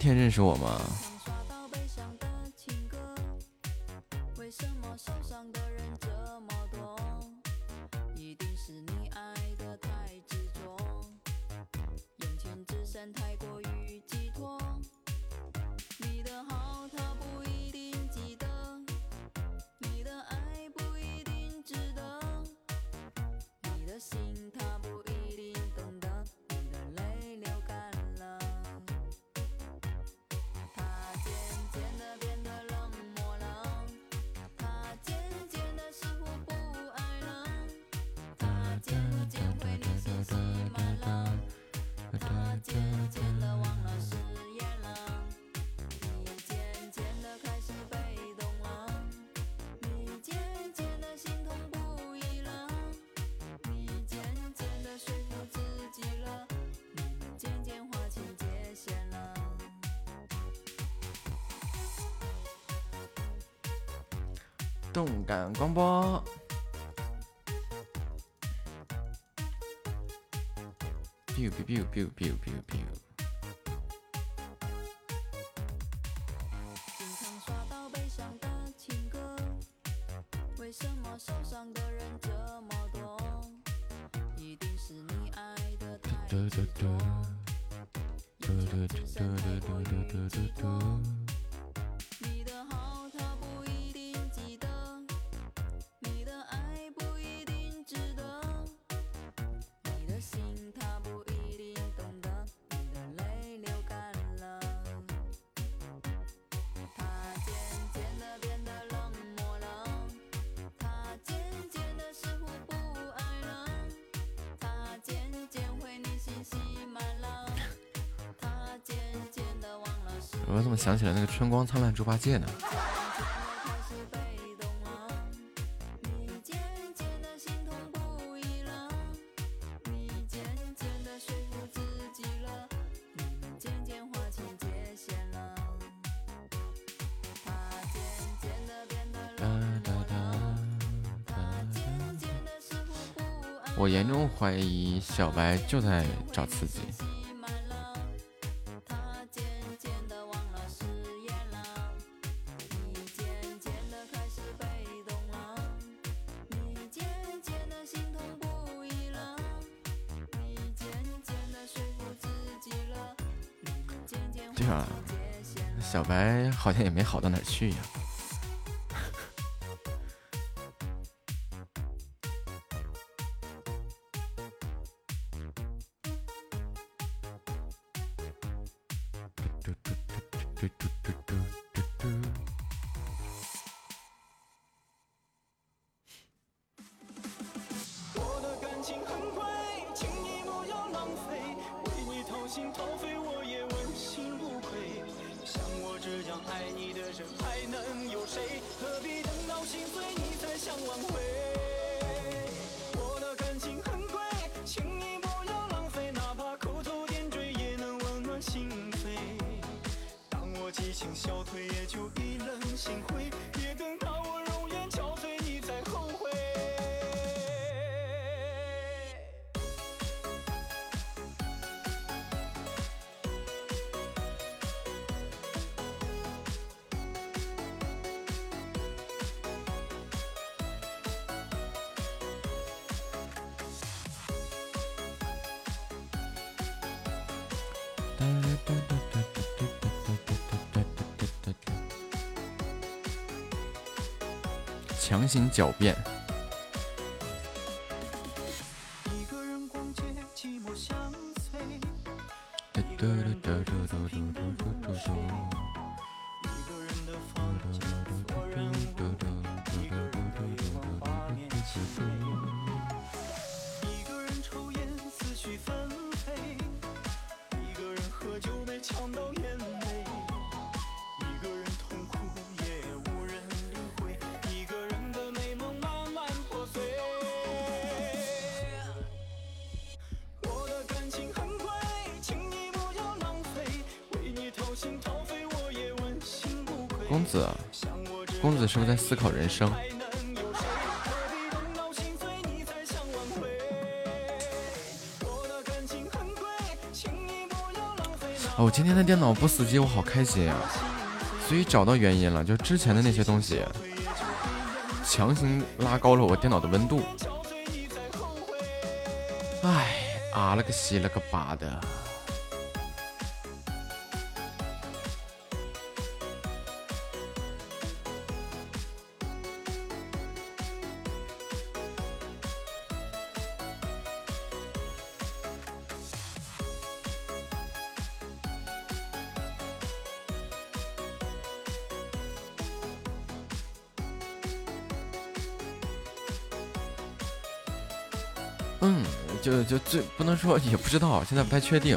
天认识我吗？邦波。biu biu biu biu biu biu biu。经常刷到悲伤的情歌，为什么受伤的人这么多？一定是你爱的太，想起了那个春光灿烂猪八戒呢。我严重怀疑小白就在找刺激。也没好到哪儿去呀。一个人逛街寂寞相随。思考人生？哦，我今天的电脑不死机，我好开心呀！所以找到原因了，就之前的那些东西，强行拉高了我电脑的温度。哎，啊了个西了个巴的！不能说，也不知道，现在不太确定。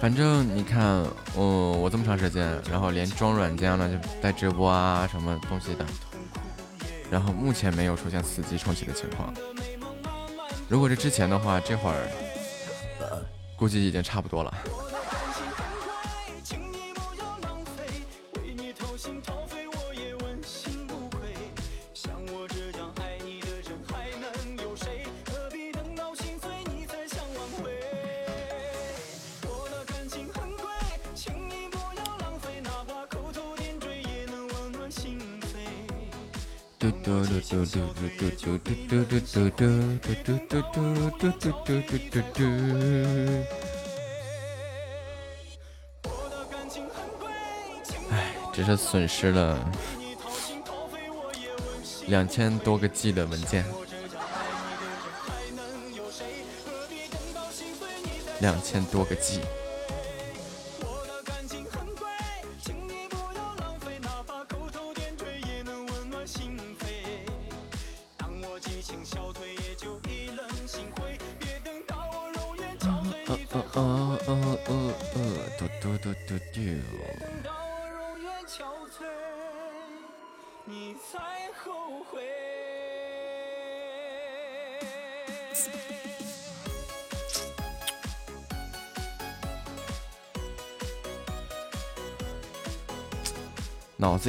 反正你看，嗯，我这么长时间，然后连装软件了，就带直播啊，什么东西的，然后目前没有出现死机重启的情况。如果是之前的话，这会儿估计已经差不多了。嘟嘟嘟嘟嘟嘟嘟嘟嘟嘟嘟嘟。哎，只是损失了两千多个 G 的文件，两千多个 G。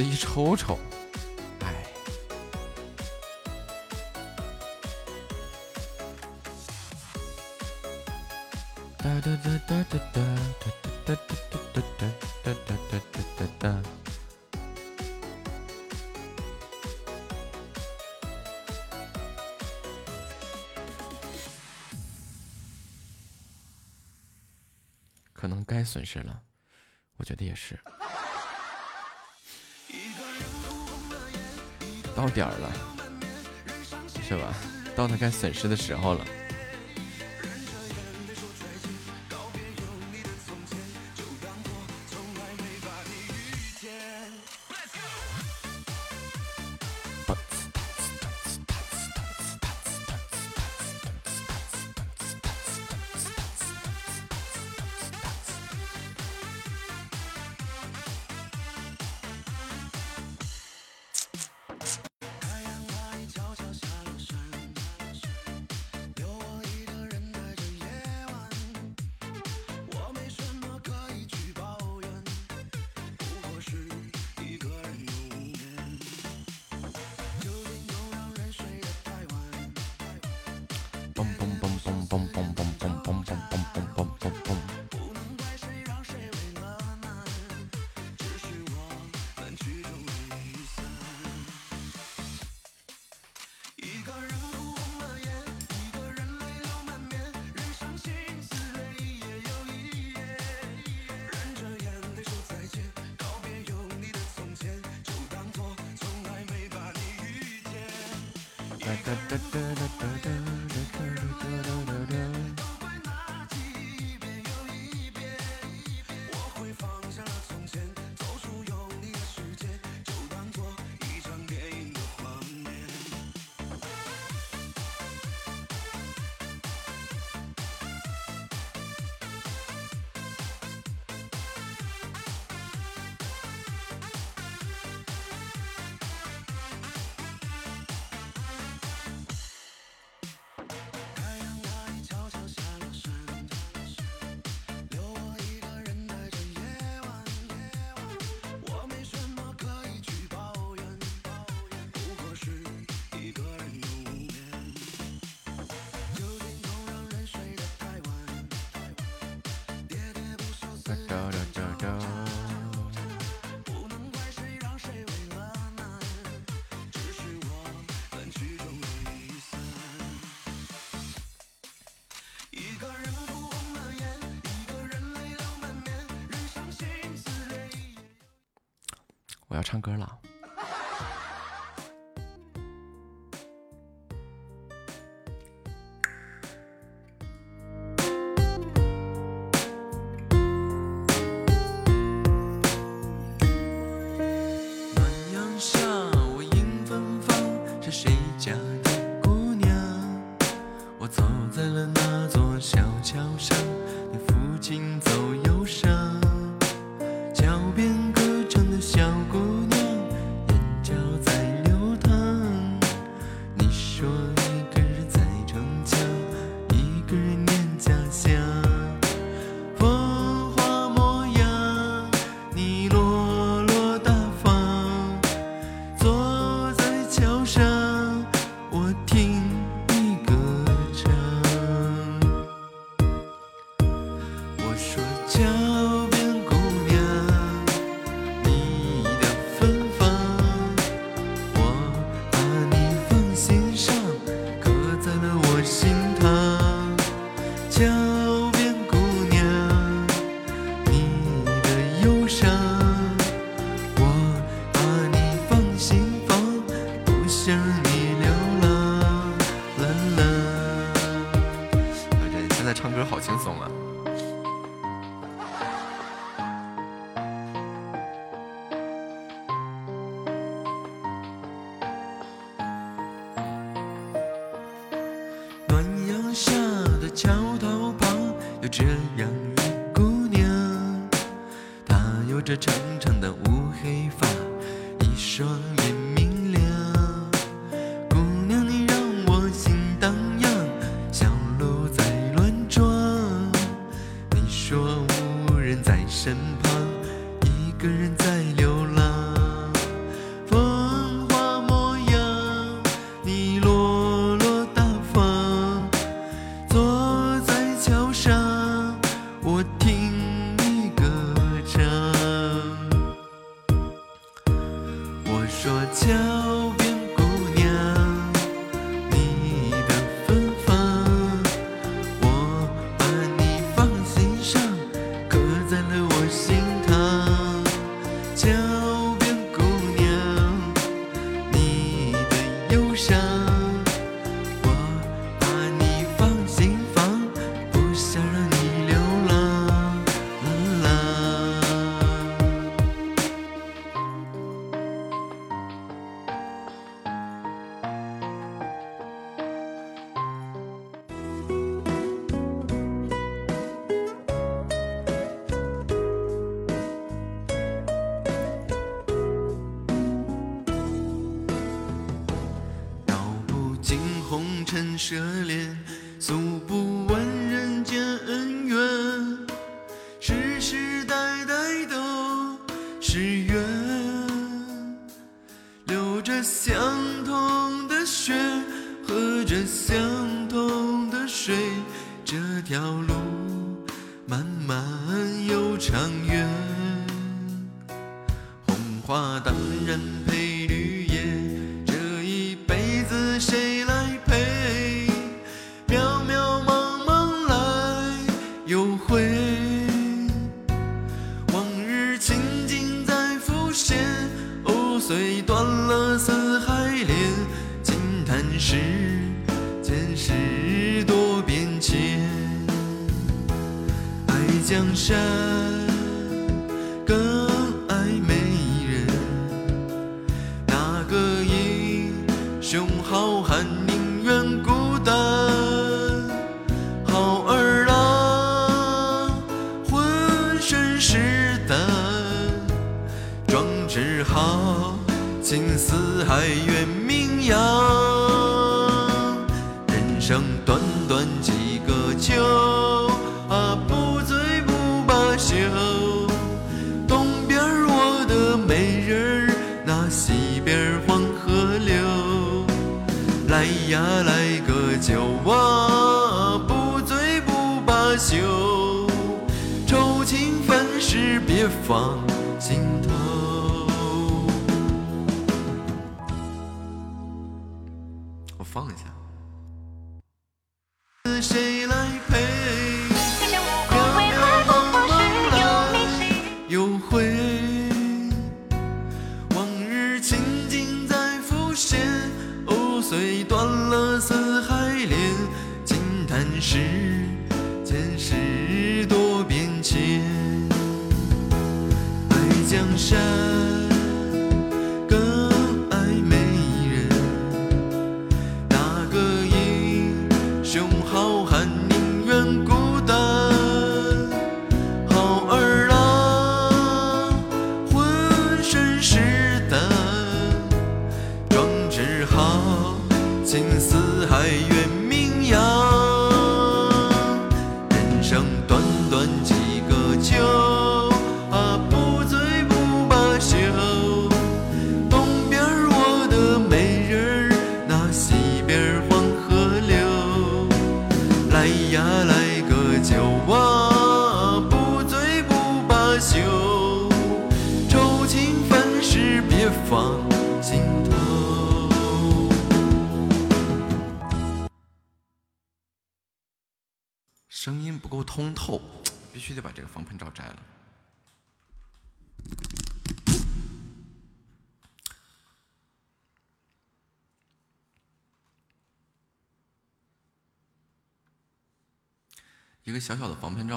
一抽抽，哎。哒哒哒哒哒哒哒哒哒哒哒哒哒哒哒。可能该损失了，我觉得也是。到点儿了，是吧？到他该损失的时候了。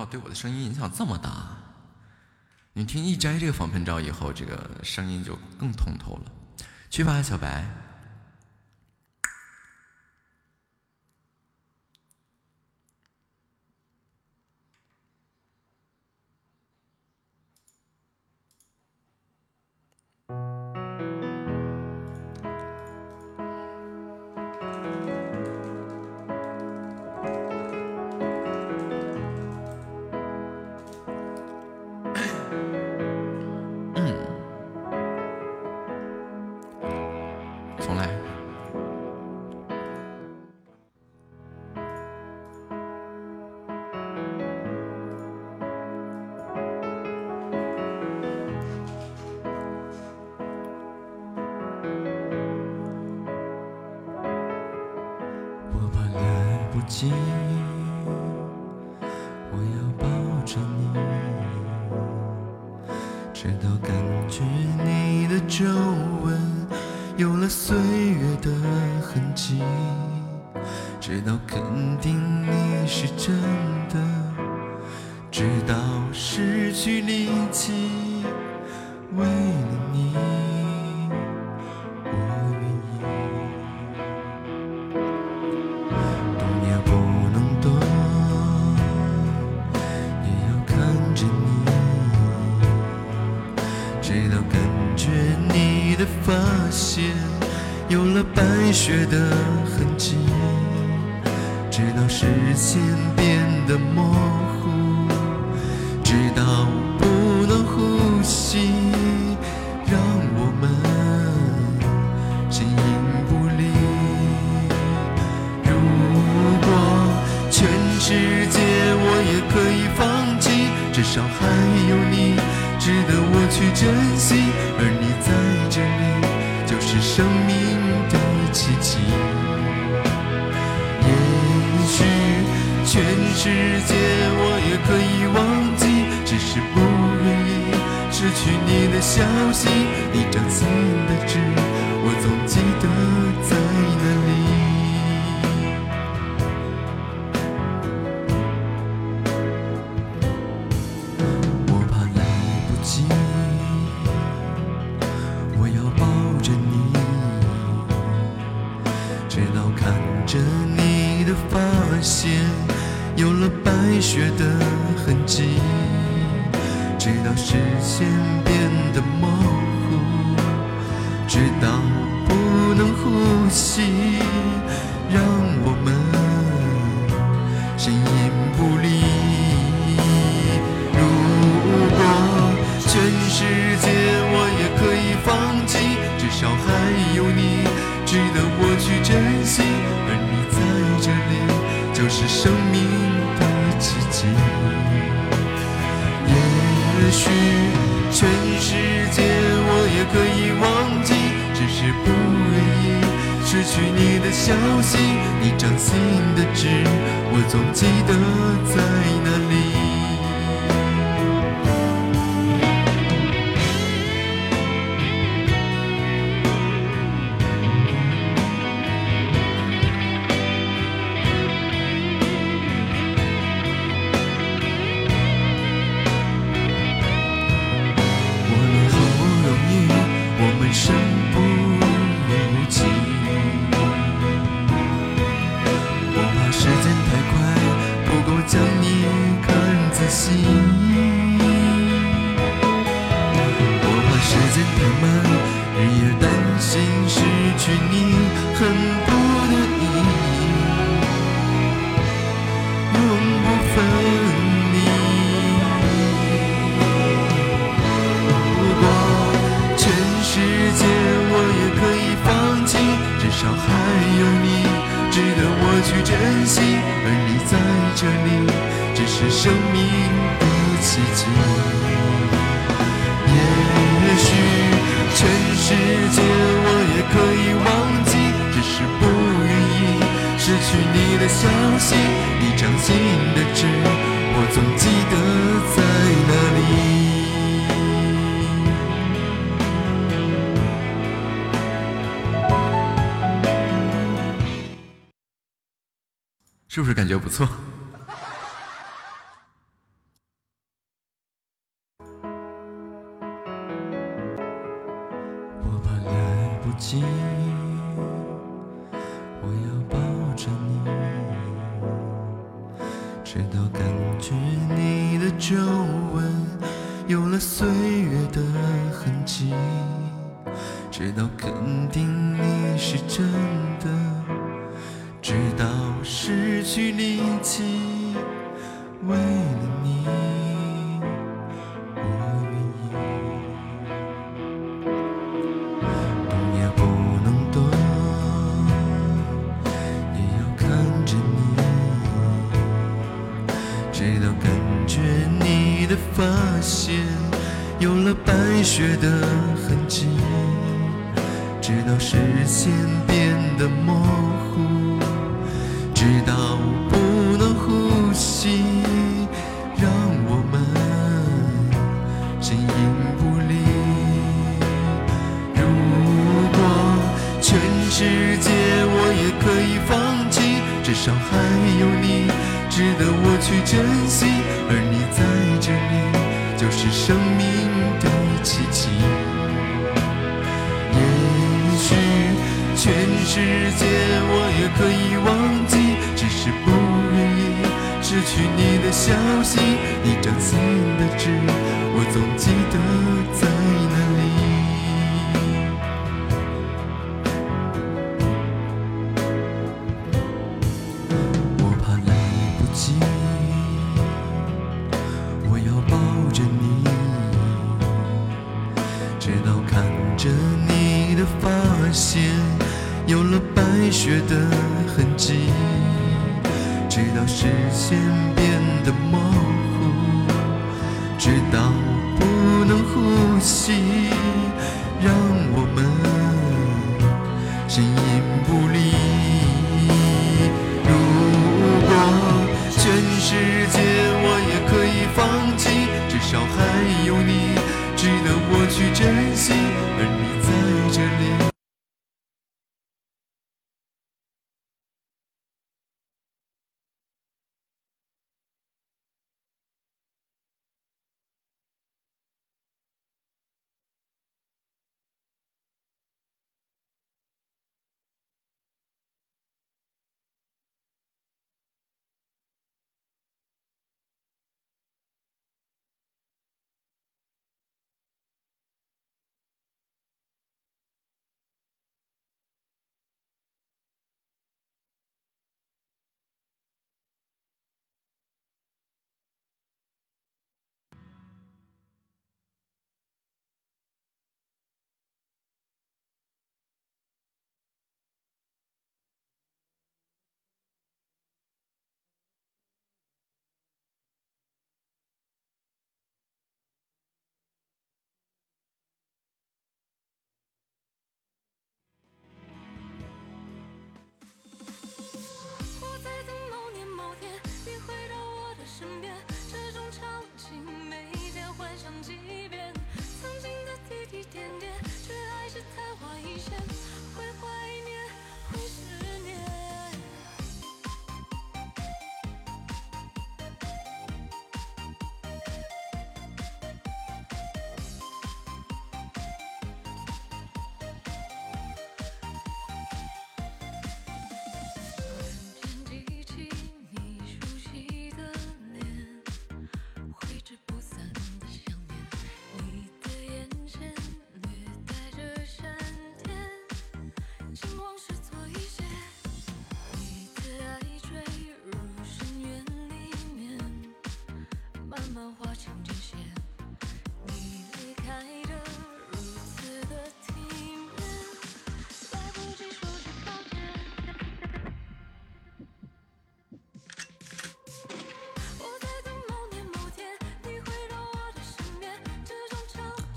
对我的声音影响这么大。你听一摘这个防喷罩以后这个声音就更通透了。去吧小白。直到感觉你的皱纹有了岁月的痕迹，直到肯定你是真的，直到失去你。不错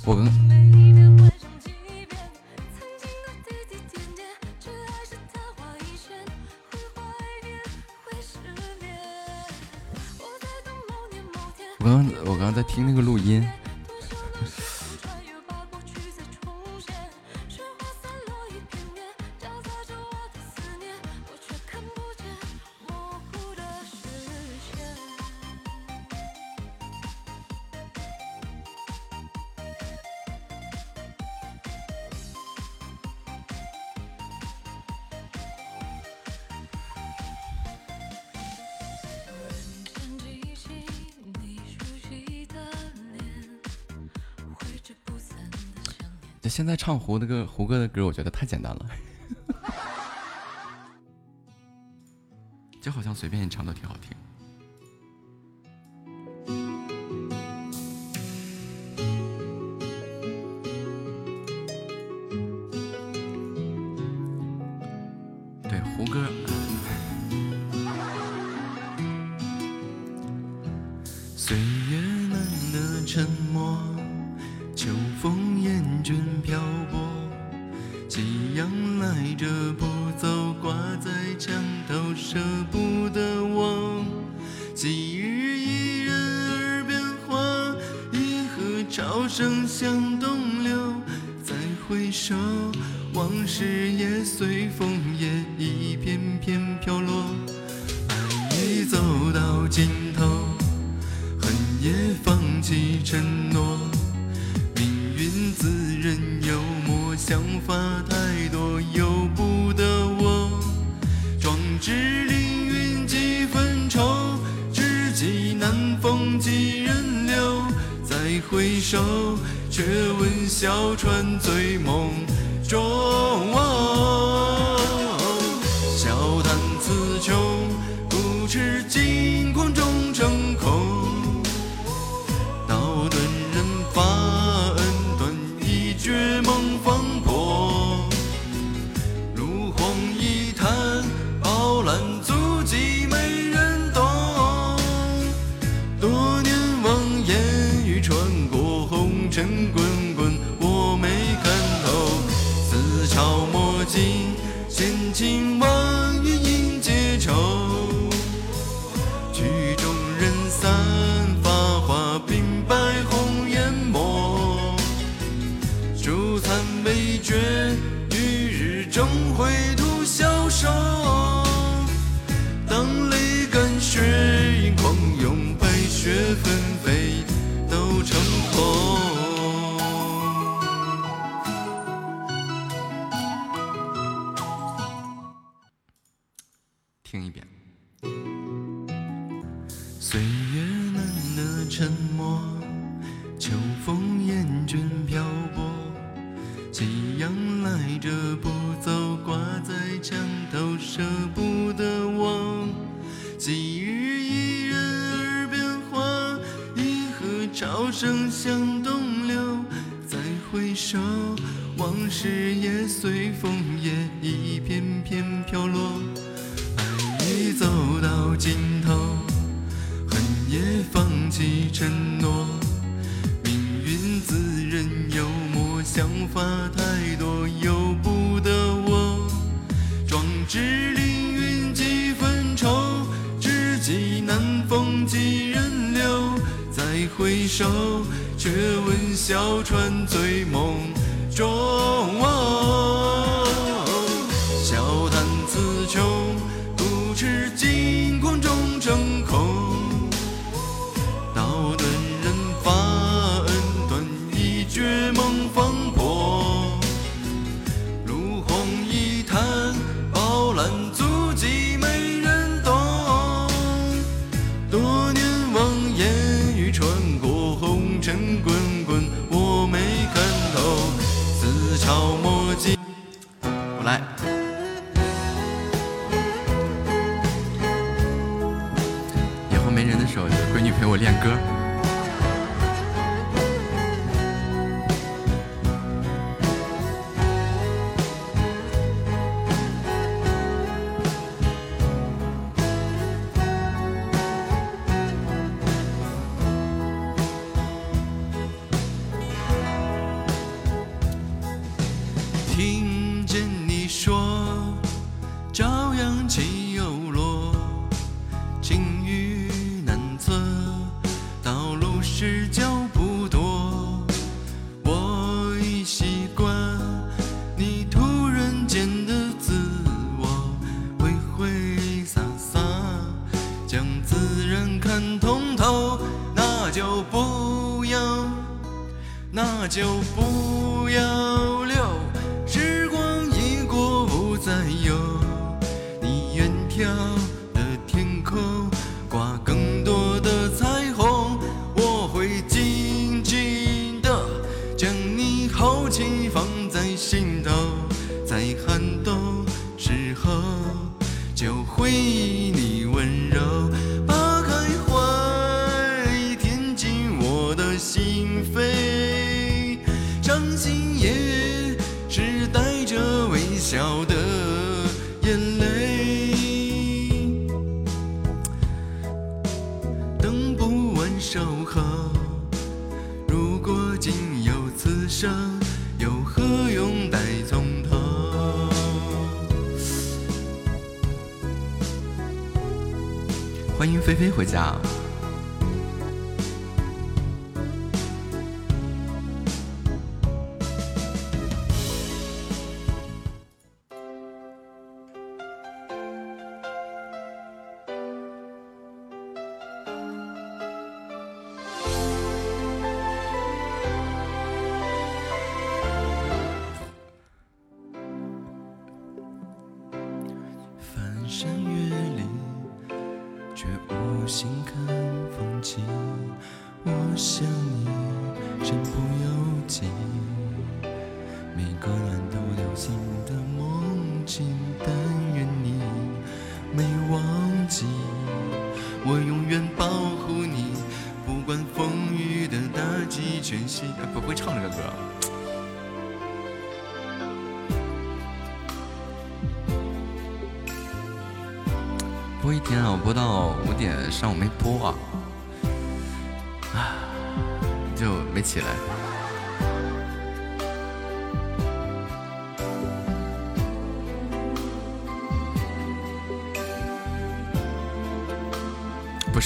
我刚我刚我刚刚在听那个录音。现在唱胡那个胡歌的歌我觉得太简单了。就好像随便你唱都挺好听。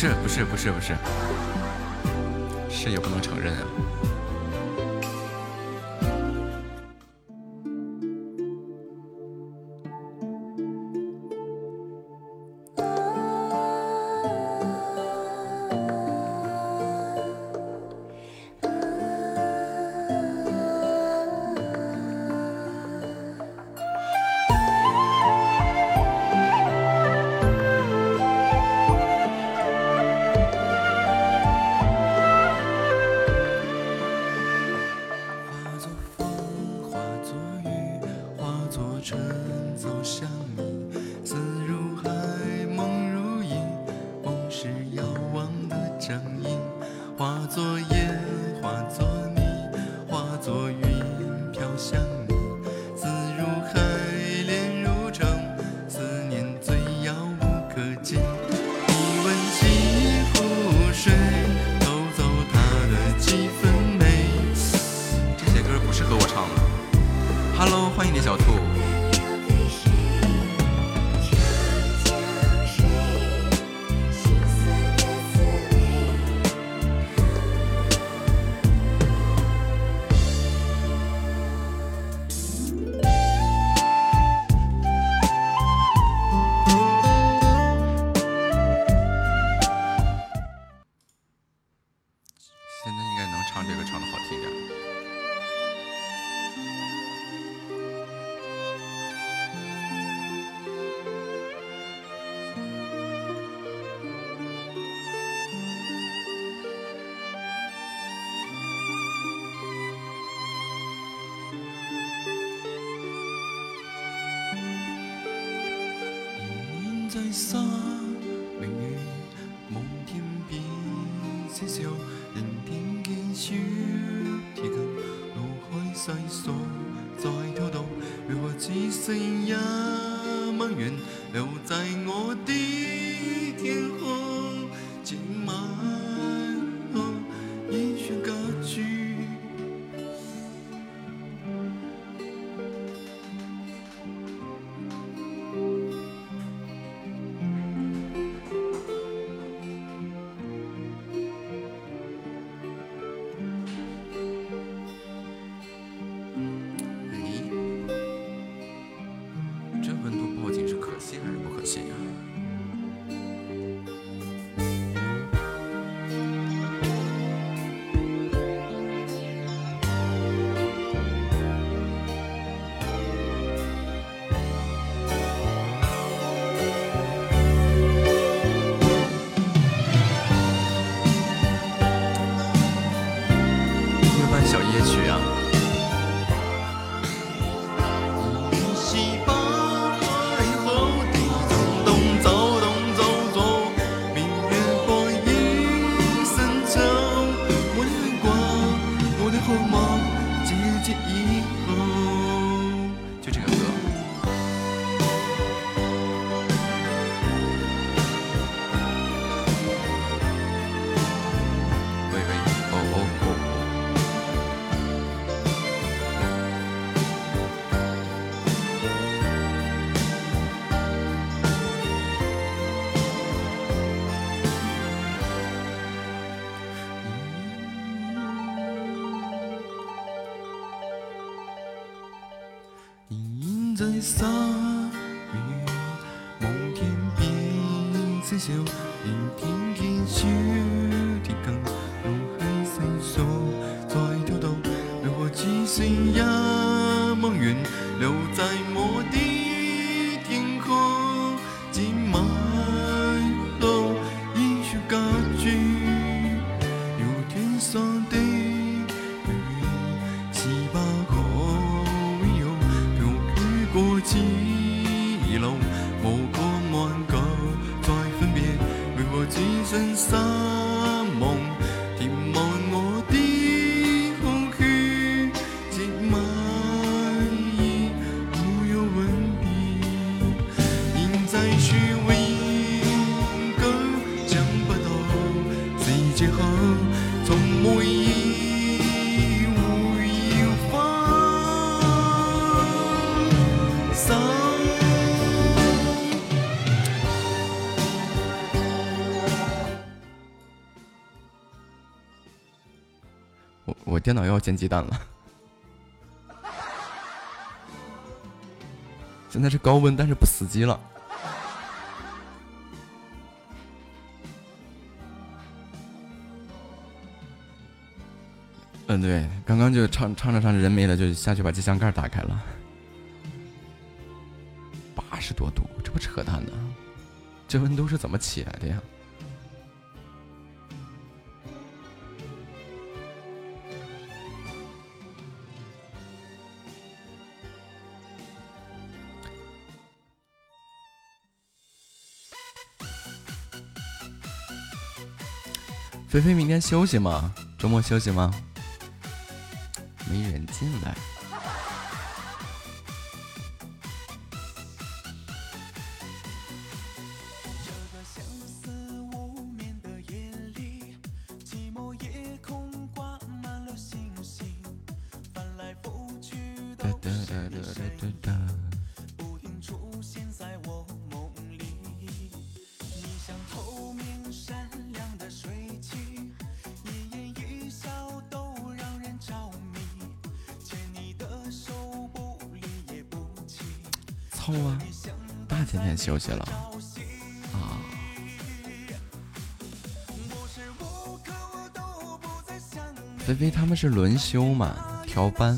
不是不是不是不是。是也不能承认啊。在洒雨，梦天边知笑，连天见小提更如海细数，在偷偷，如何只是一梦圆，留在我的天空，只买路，烟雪隔绝，如天上的。分散煎鸡蛋了。现在是高温但是不死机了。嗯对刚刚就唱唱着唱着人没了就下去把机箱盖打开了。八十多度这不扯淡呢？这温度是怎么起来的呀？菲菲明天休息吗？周末休息吗？没人进来。休息了啊，菲菲他们是轮休嘛，调班。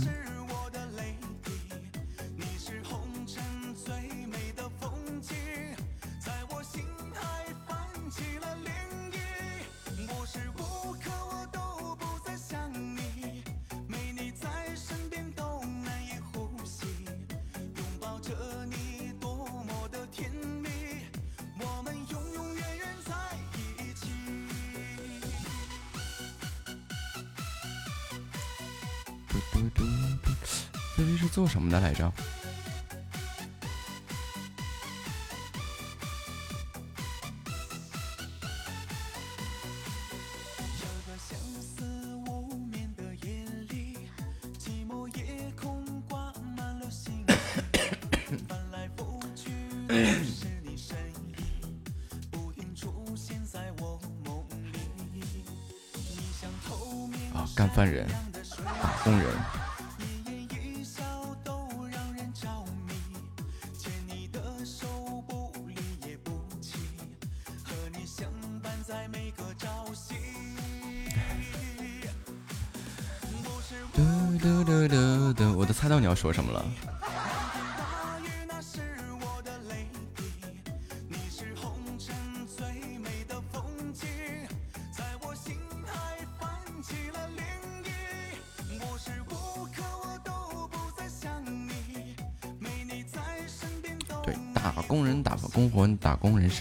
来着？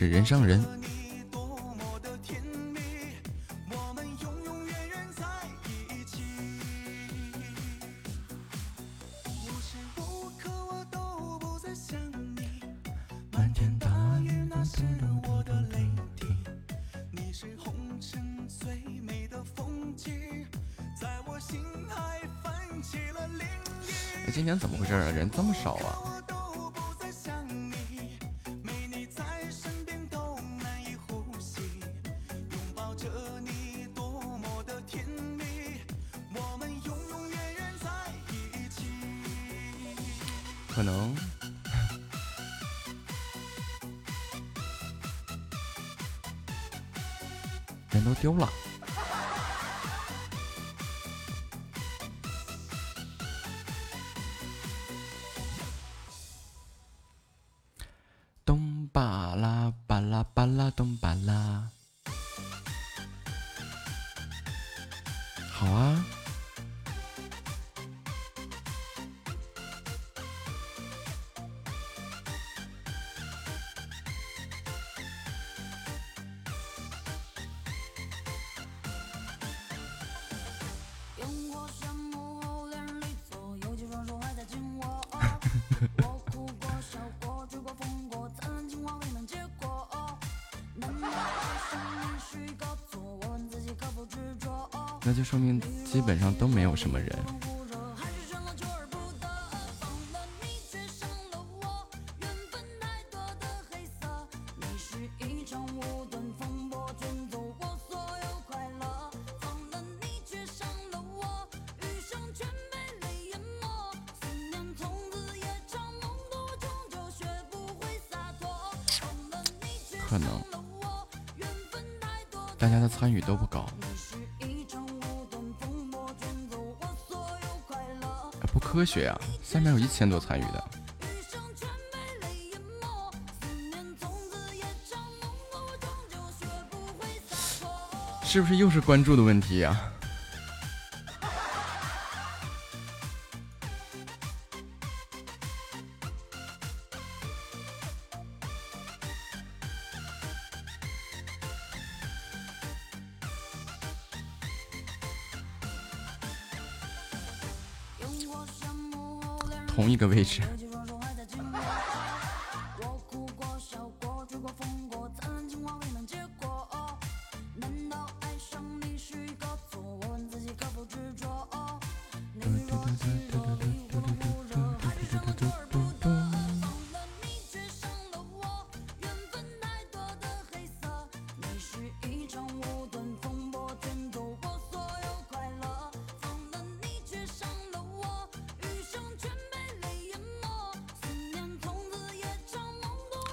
是人上人说明基本上都没有什么人下面有一千多参与的。是不是又是关注的问题呀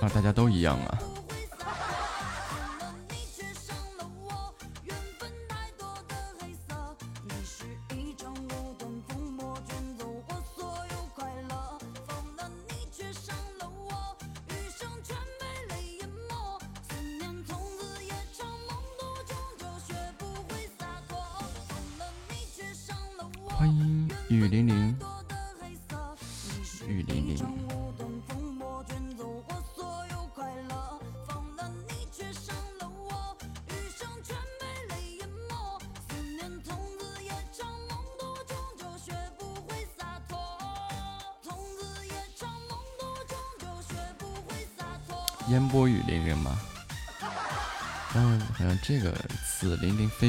啊大家都一样啊。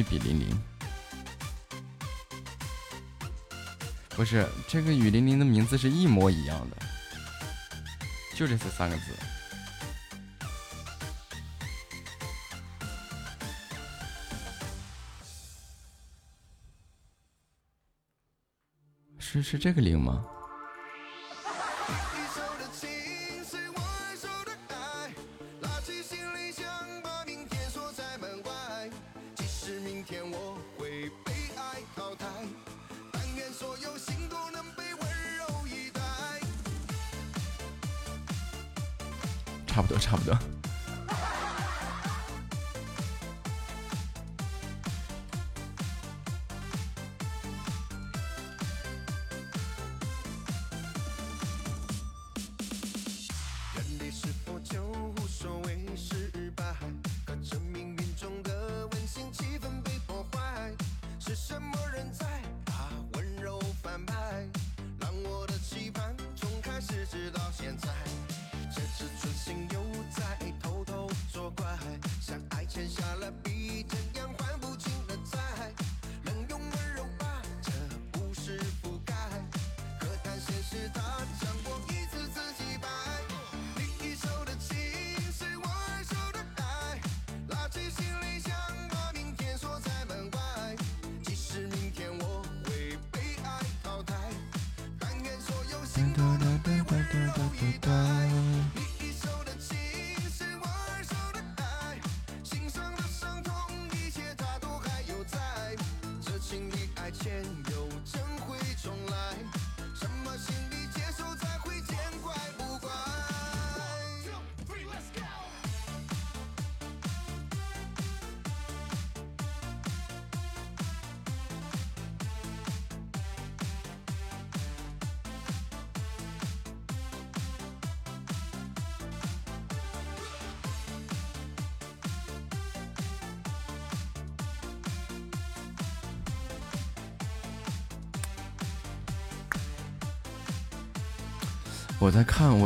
比林林不是，这个与玲玲的名字是一模一样的。就这三个字。是是这个零吗？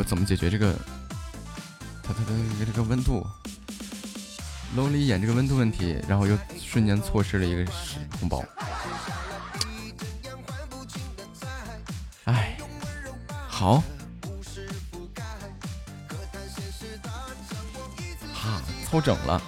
怎么解决这个？他他它这个温度，露了一眼这个温度问题，然后又瞬间错失了一个红包。哎，好，哈，凑整了。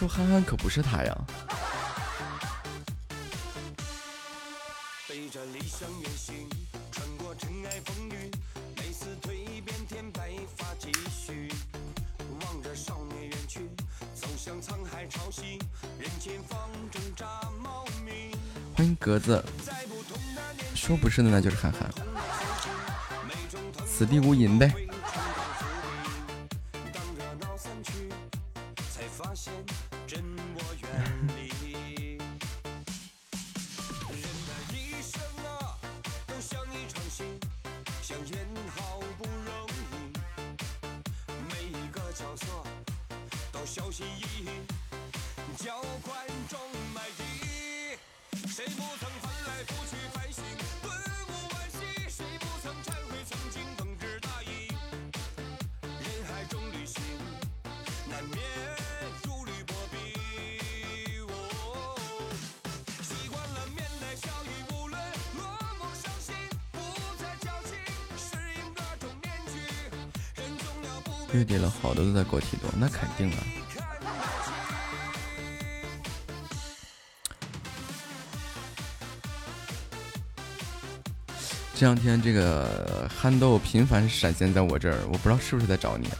说憨憨可不是他呀。欢迎格子，说不是的，那就是憨憨。此地无银呗。月底了，好多都在国企多，那肯定啊。这两天这个憨豆频繁闪现在我这儿，我不知道是不是在找你、啊。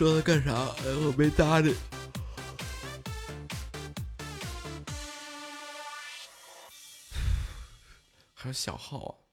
说他干啥？哎我没搭理。还是小号啊。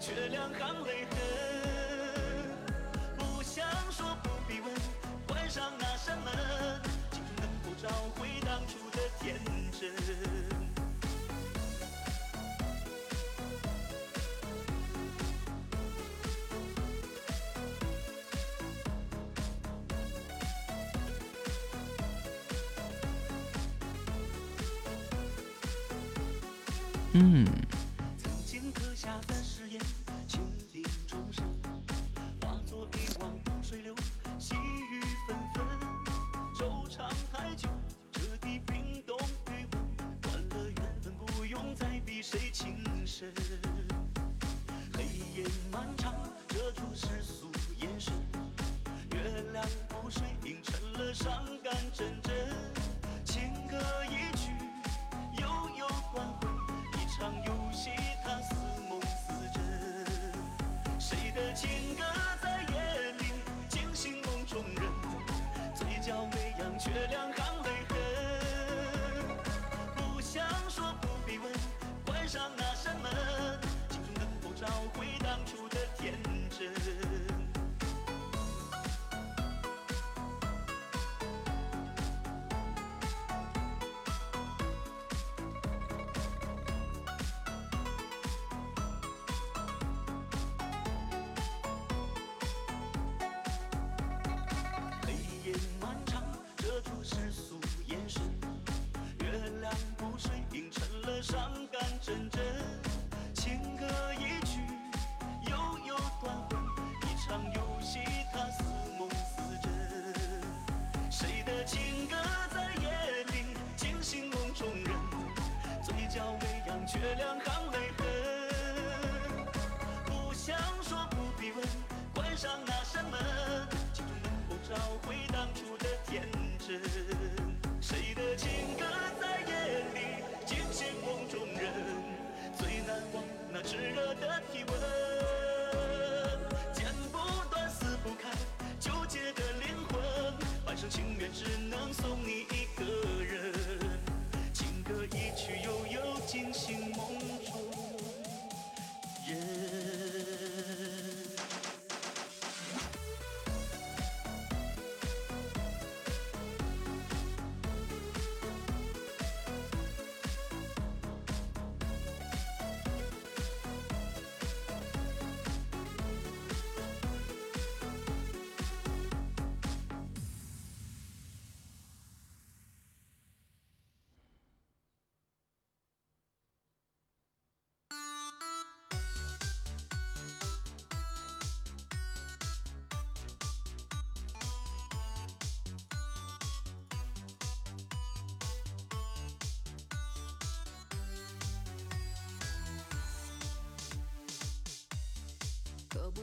却两行泪痕不想说不必问关上那扇门能否找回当初的天真嗯。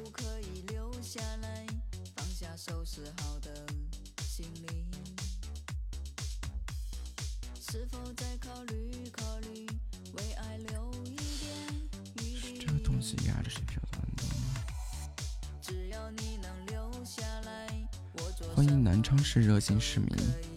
可以留下来，放下收拾好的行李？是否再考虑考虑，为爱留一点余地？这东西压谁多，只要你能留下来，我欢迎南昌市热心市民。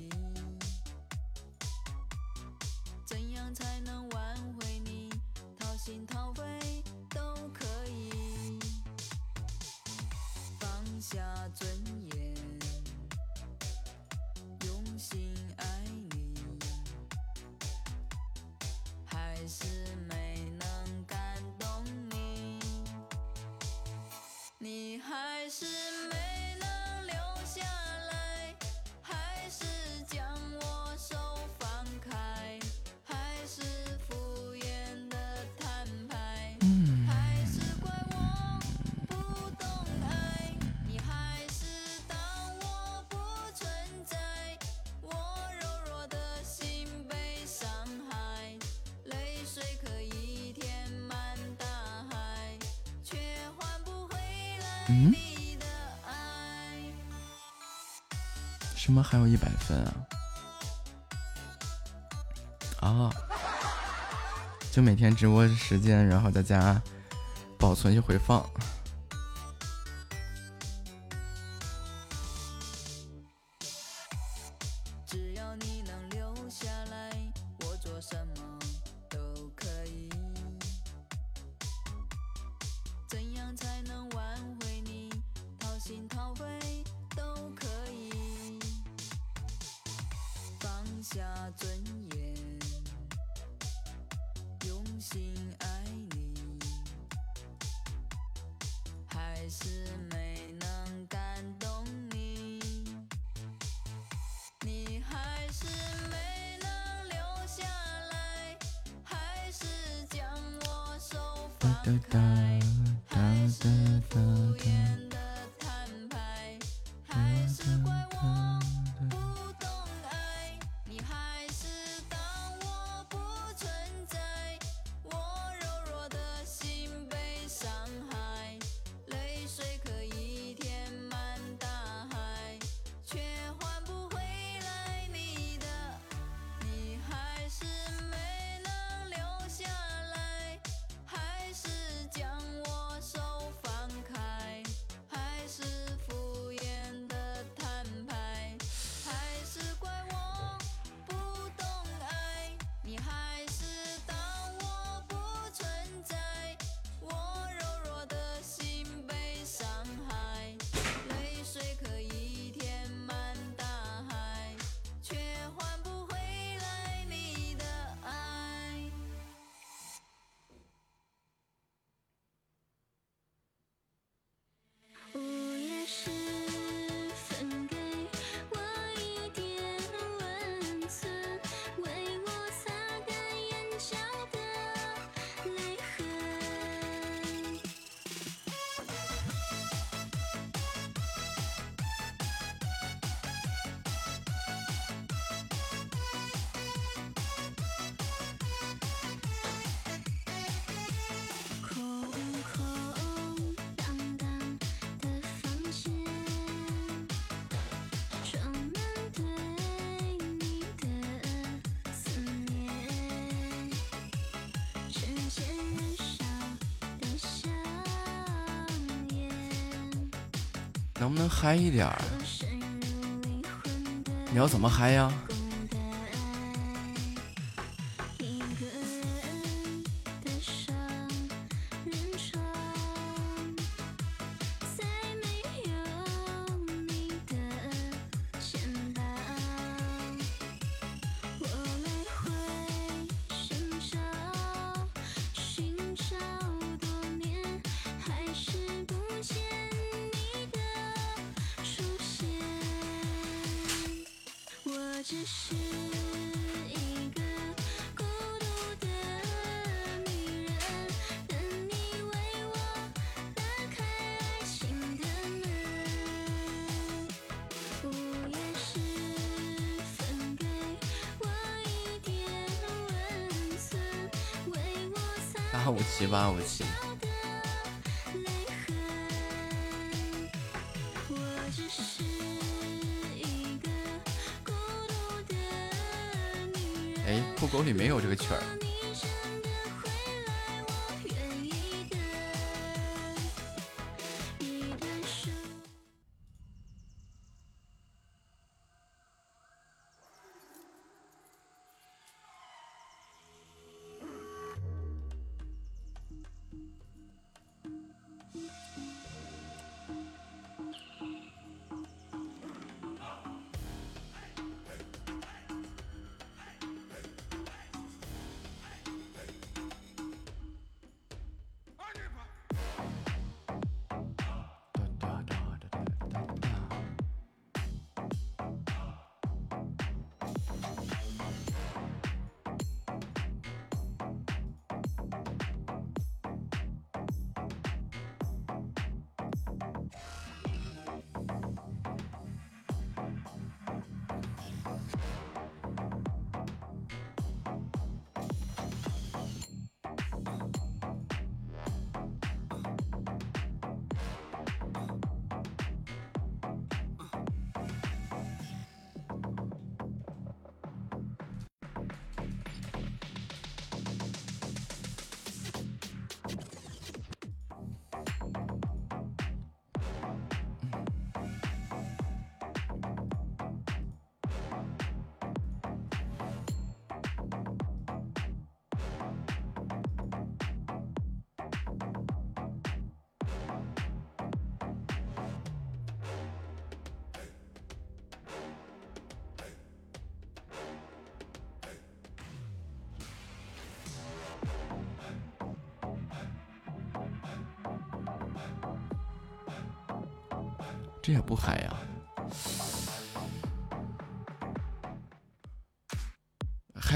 还有一百分啊，啊，就每天直播时间，然后大家保存一回放。能不能嗨一点儿？你要怎么嗨呀？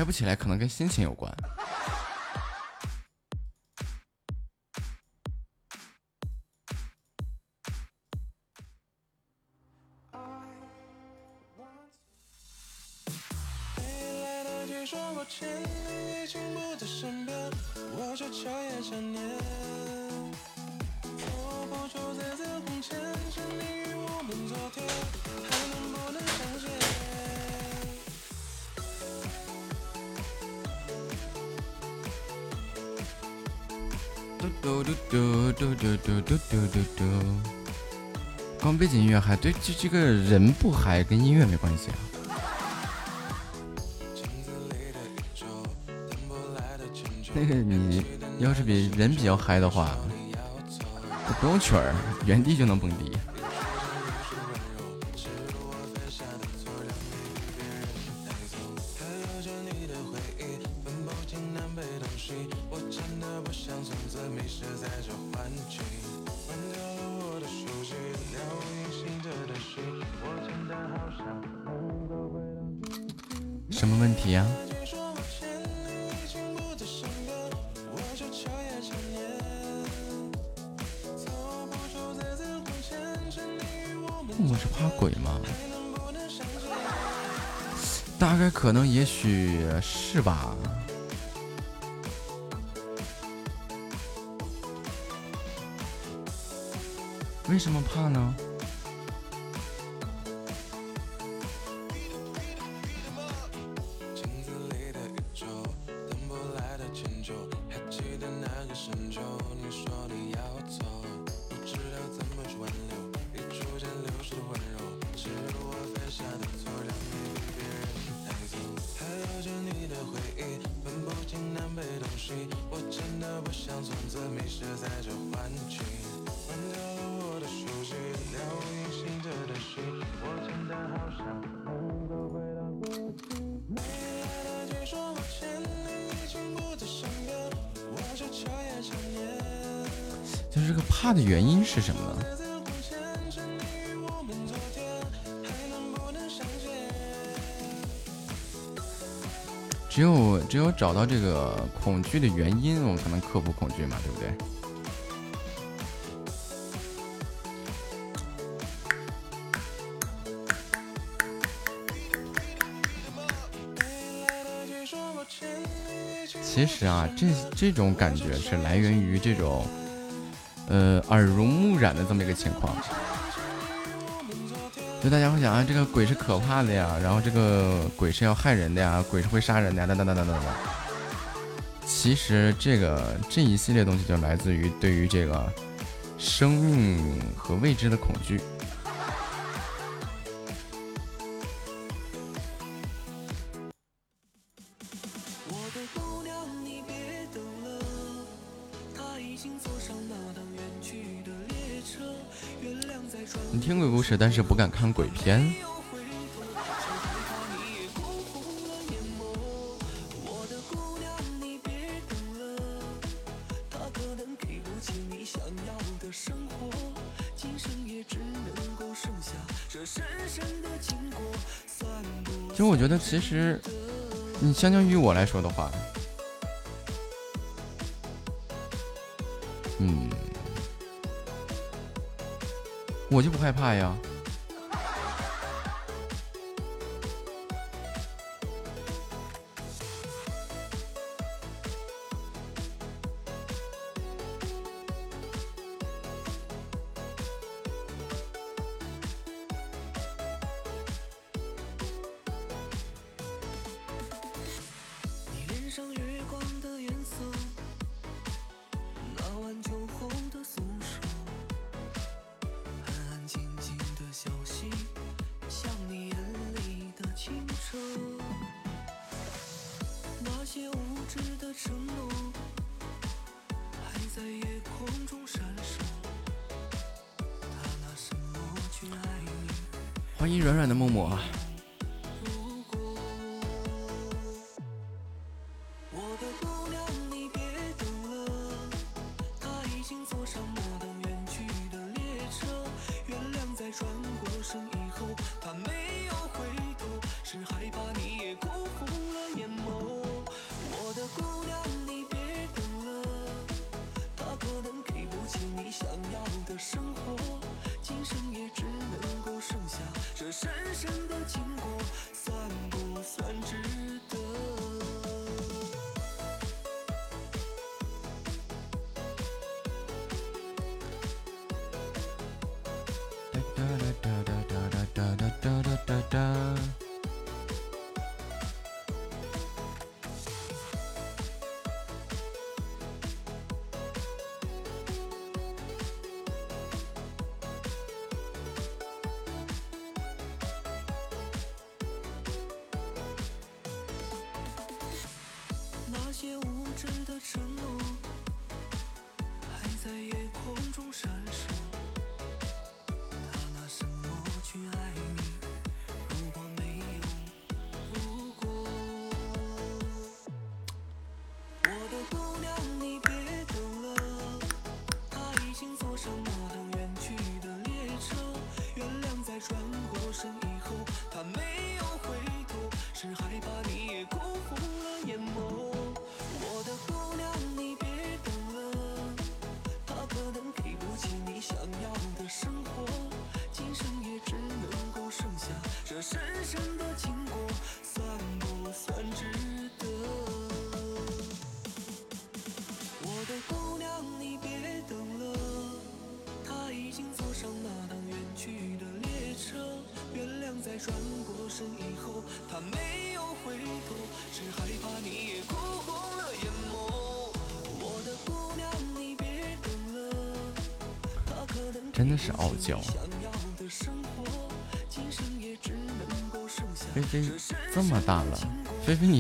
不起来，可能跟心情有关。你来得及说抱歉，你已经不在身边，我却彻夜想念。嘟嘟嘟嘟嘟嘟嘟嘟嘟。光背景音乐嗨，对，这这个人不嗨跟音乐没关系啊。那个你要是比人比较嗨的话，不用曲儿，原地就能蹦迪。是吧。为什么怕呢？找到这个恐惧的原因，我们才能克服恐惧嘛，对不对？其实啊，这这种感觉是来源于这种，呃，耳濡目染的这么一个情况。就大家会想啊，这个鬼是可怕的呀，然后这个鬼是要害人的呀，鬼是会杀人的呀，等等等等等等。其实这个这一系列东西就来自于对于这个生命和未知的恐惧。你听鬼故事，但是不敢看鬼片。其实你相较于我来说的话，嗯，我就不害怕呀。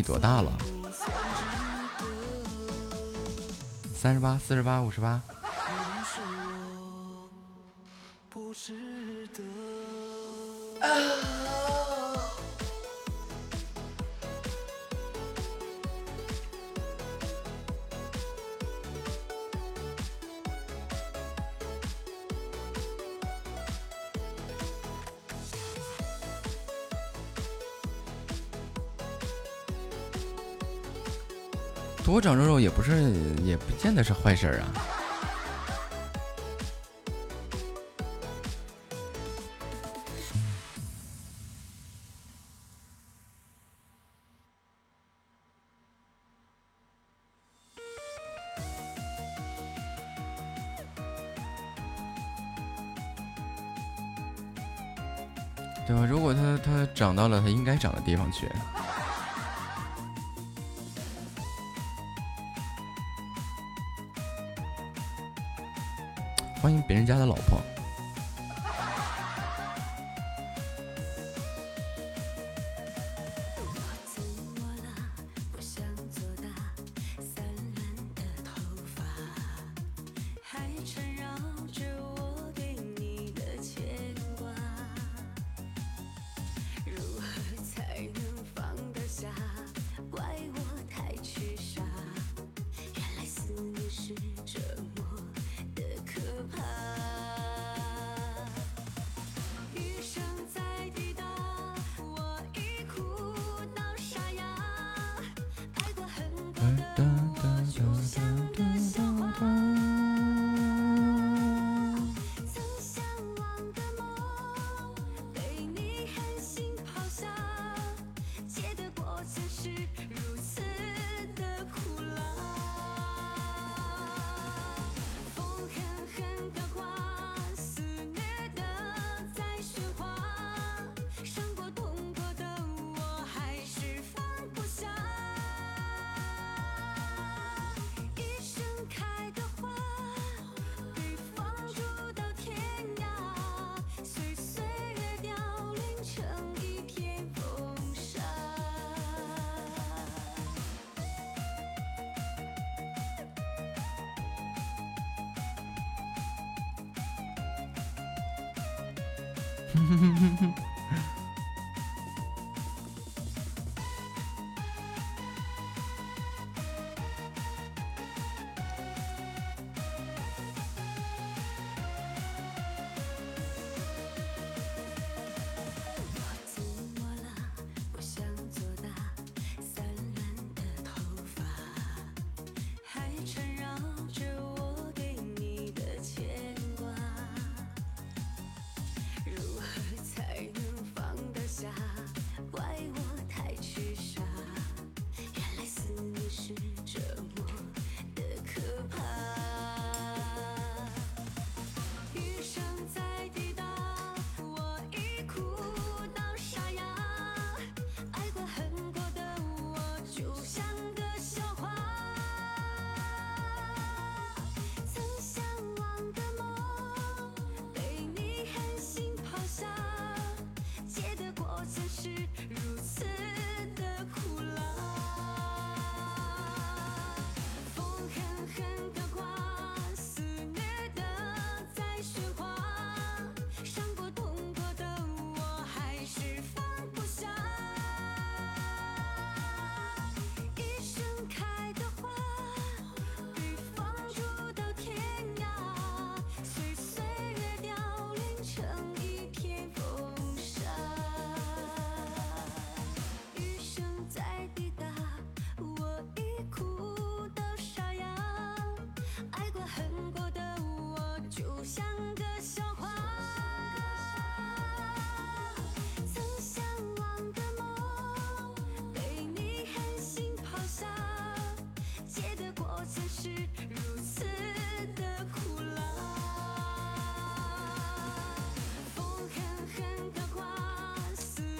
多大了？三十八四十八五十八？这也不见得是坏事啊。对吧？如果它它长到了它应该长的地方去。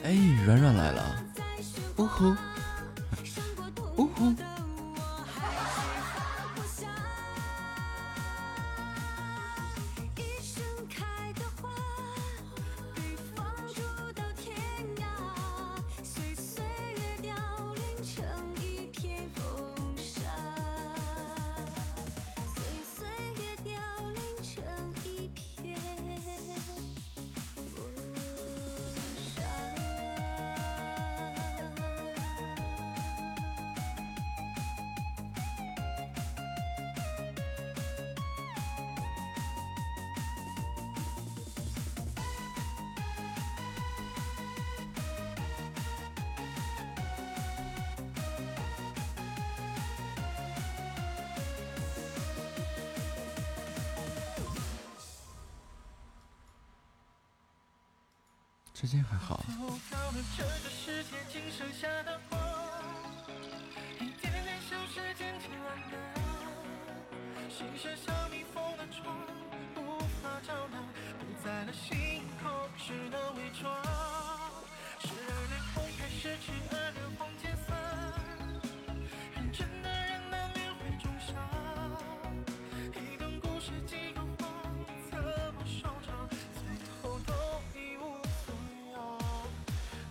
哎，软软来了，哦吼。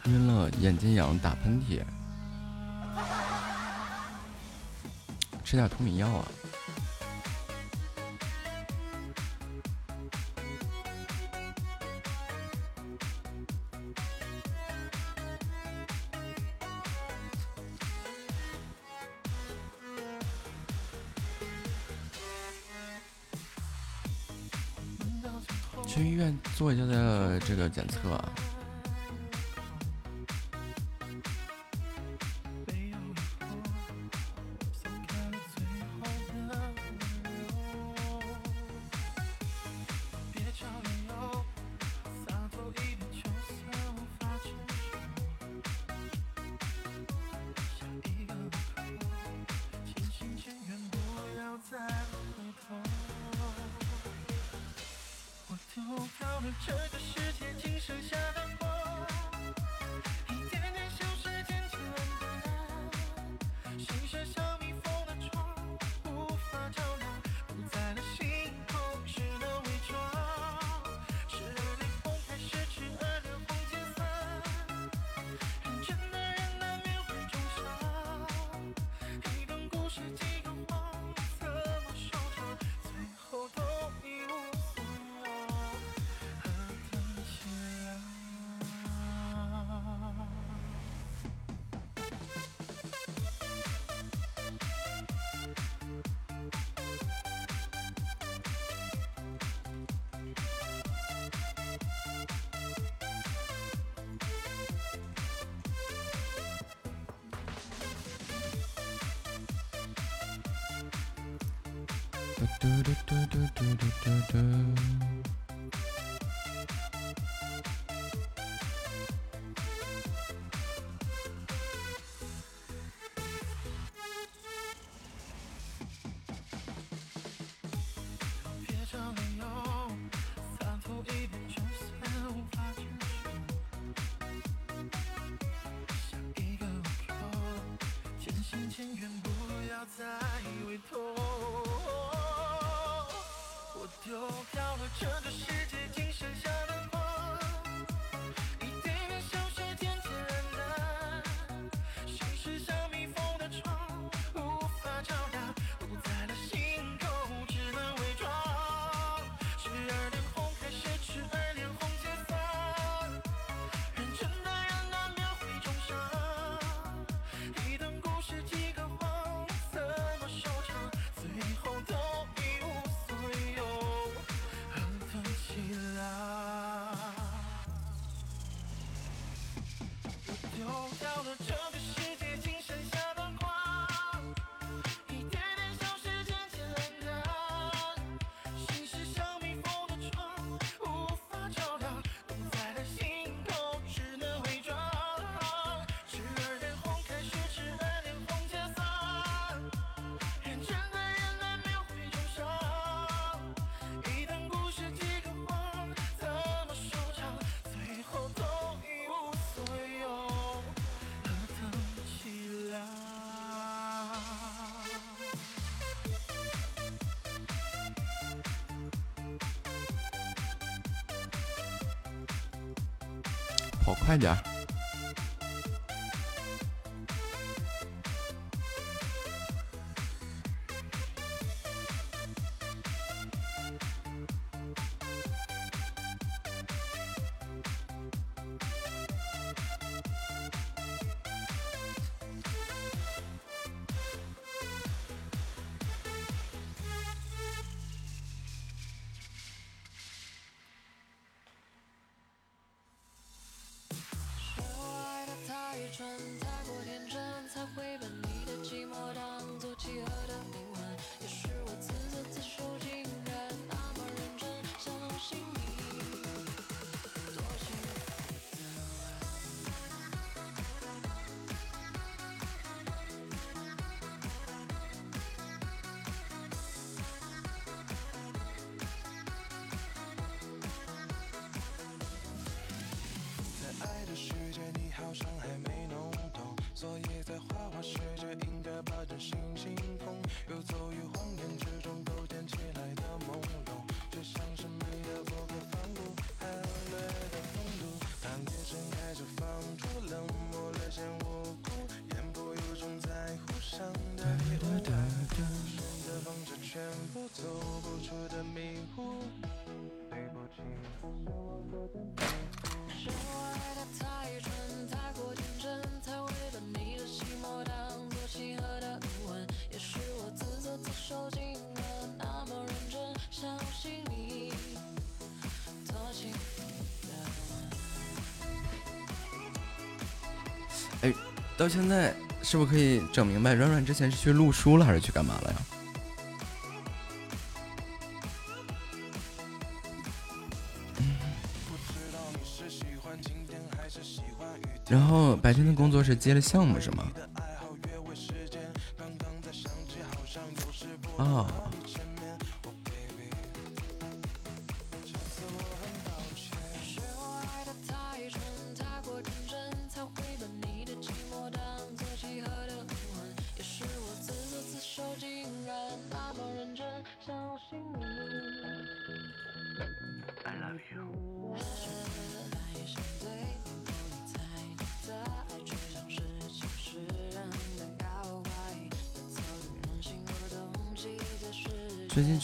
晕了，眼睛痒，打喷嚏。吃点脱敏药啊。去医院做一下的这个检测啊。跑快点儿现在是不是可以整明白软软之前是去录书了还是去干嘛了呀？然后白天的工作是接了项目是吗？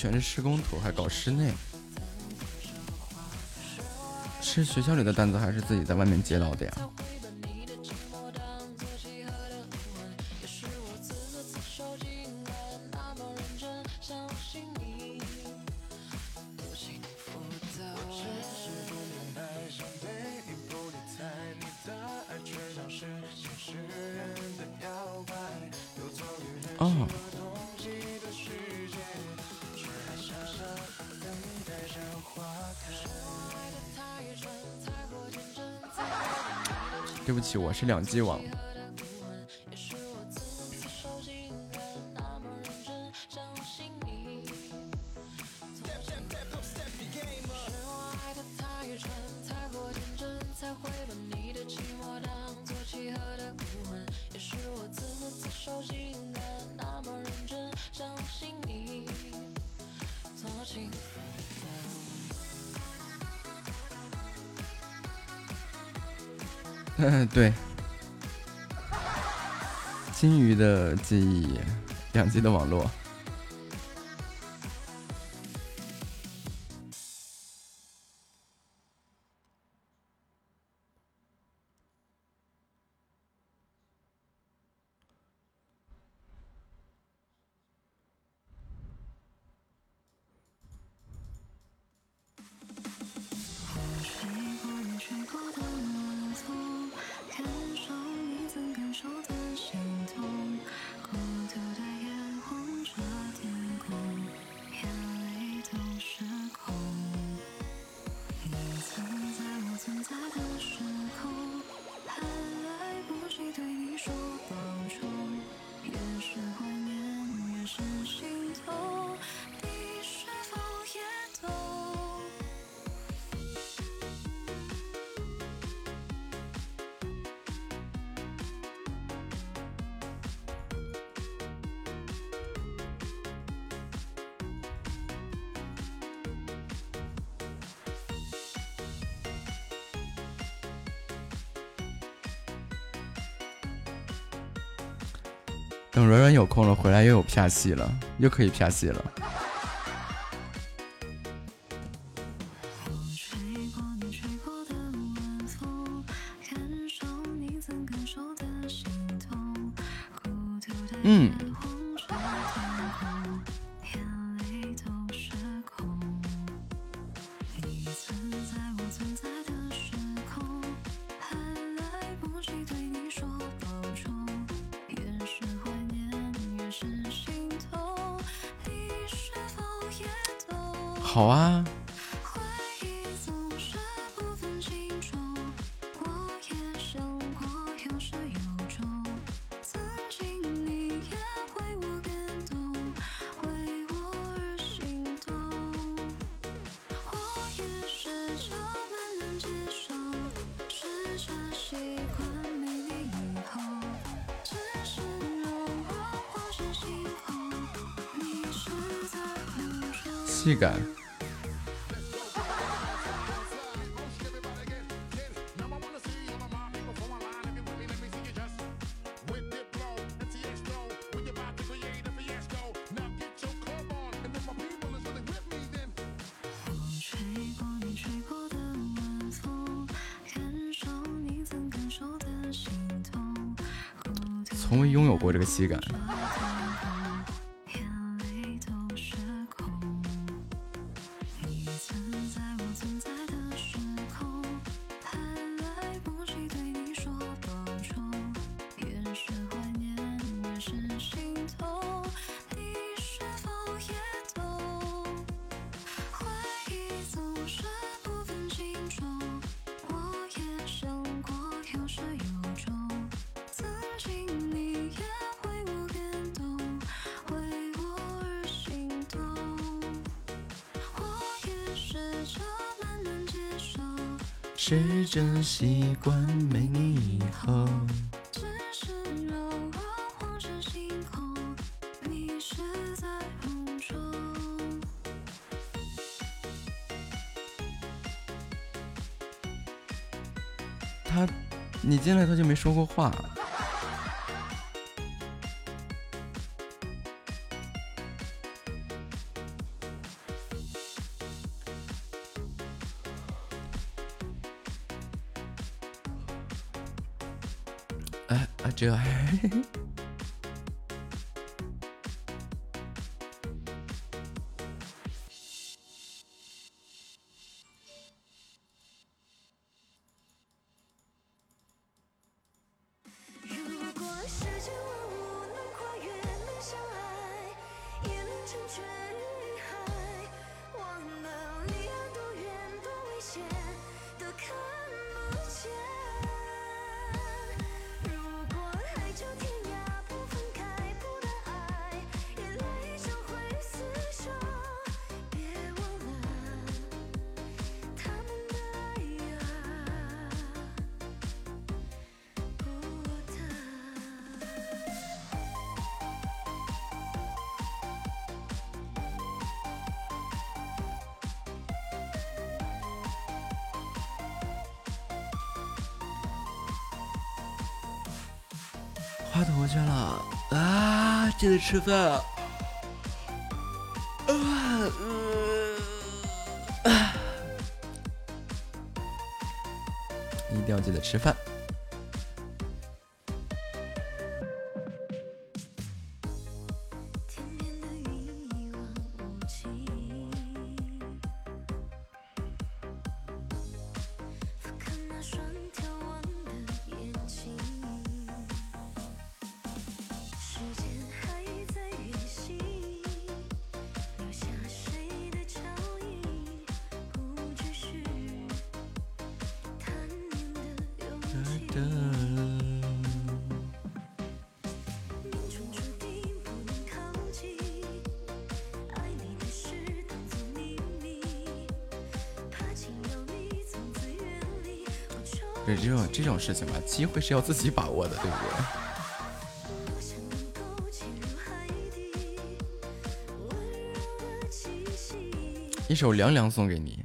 全是施工图还搞室内。是学校里的单子还是自己在外面接到的呀？是两 g 网。自己的网络。漂戏了又可以漂戏了。试着习惯没你以后只是偶尔星空迷失在梦中他你进来他就没说过话记得吃饭啊。一定要记得吃饭。事情吧，机会是要自己把握的，对不对？一首凉凉送给你。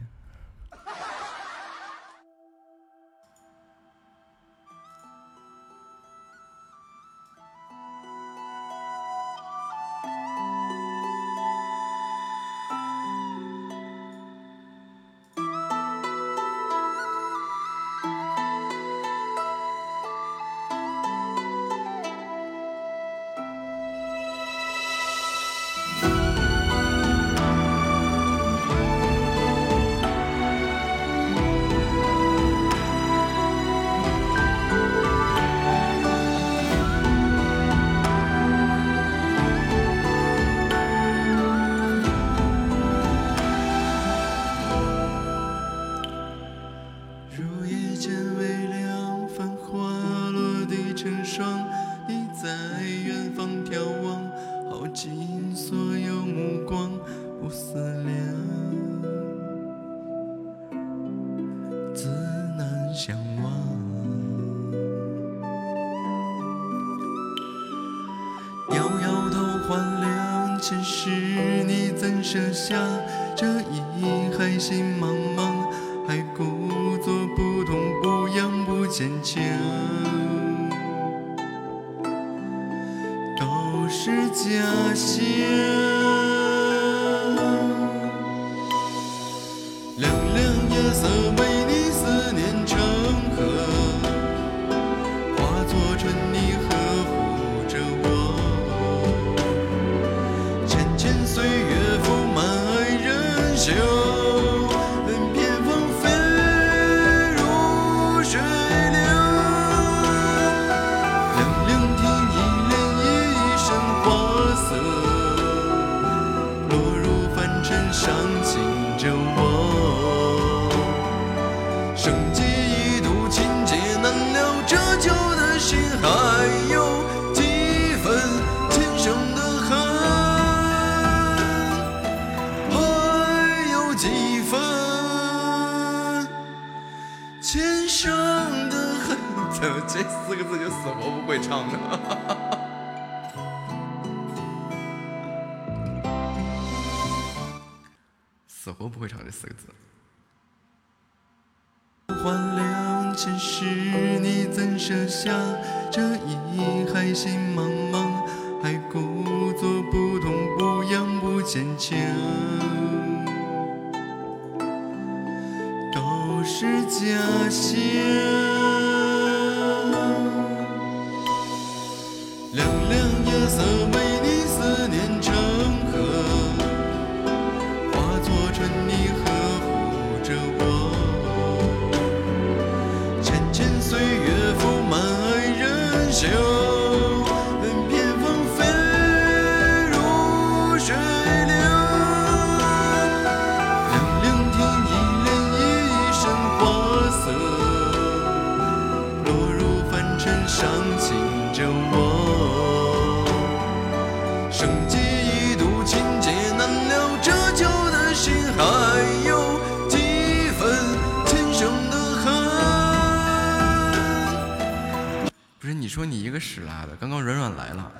是你说你一个屎拉的，刚刚软软来了，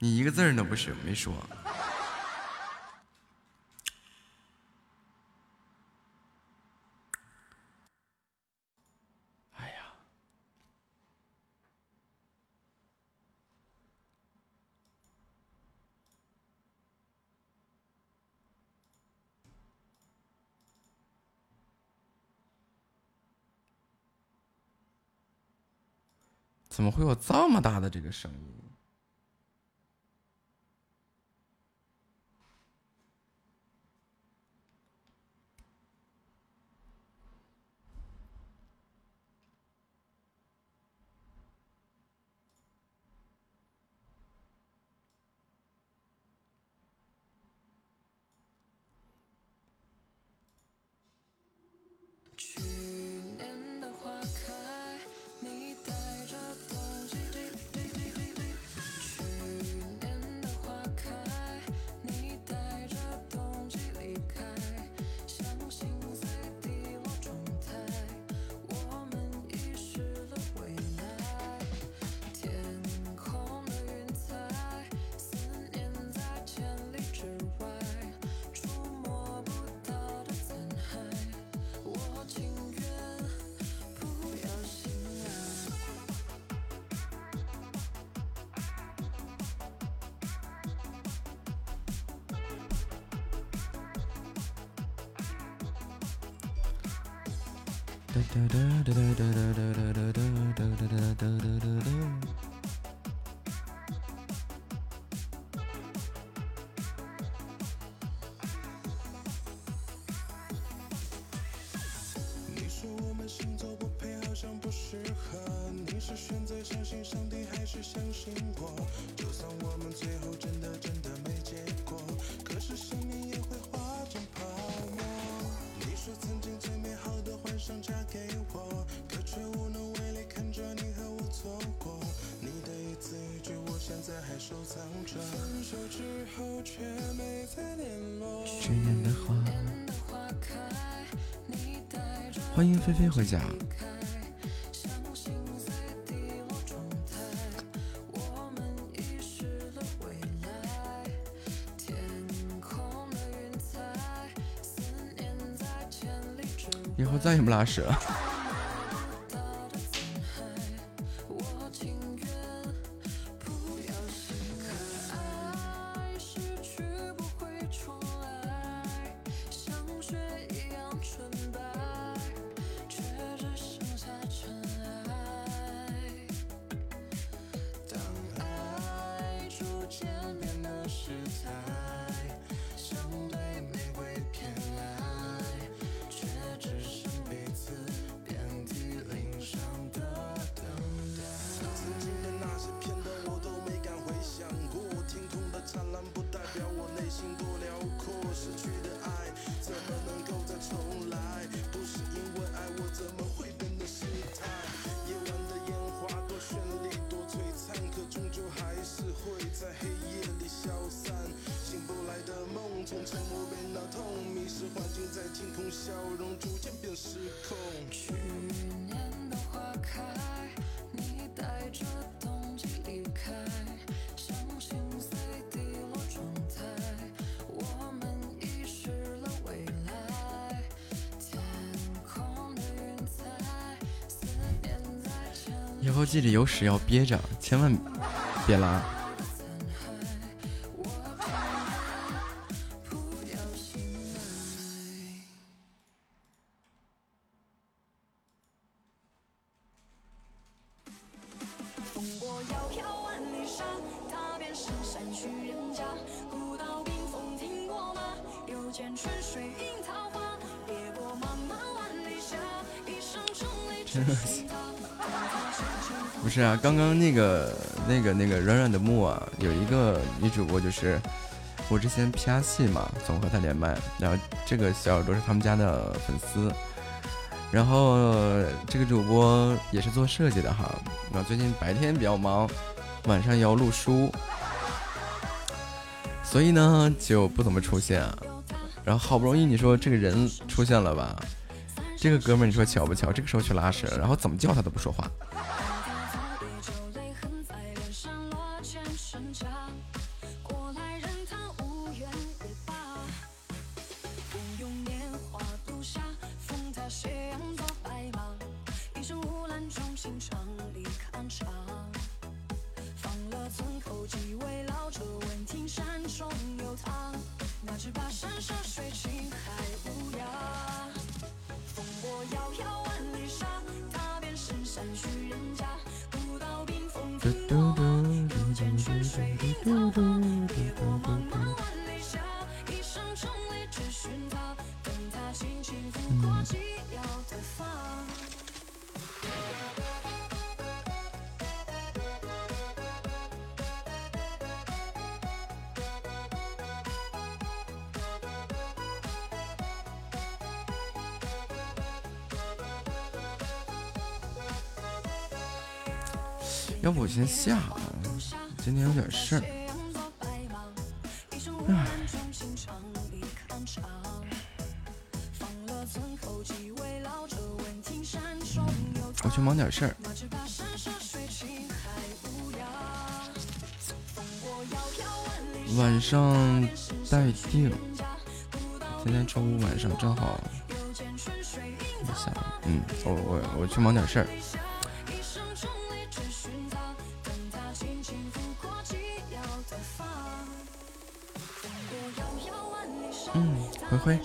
你一个字儿都不是没说。怎么会有这么大的这个声音？菲菲回家。以后再也不拉屎了。有屎要憋着，千万别拉。刚刚那个那个那个软软的木啊，有一个女主播就是我之前 P R 戏嘛，总和她连麦，然后这个小耳朵是他们家的粉丝，然后这个主播也是做设计的哈，然后最近白天比较忙，晚上要录书，所以呢就不怎么出现，啊然后好不容易你说这个人出现了吧，这个哥们你说巧不巧，这个时候去拉屎，然后怎么叫他都不说话。周五晚上正好。一下，嗯，我我我去忙点事儿。嗯，灰灰，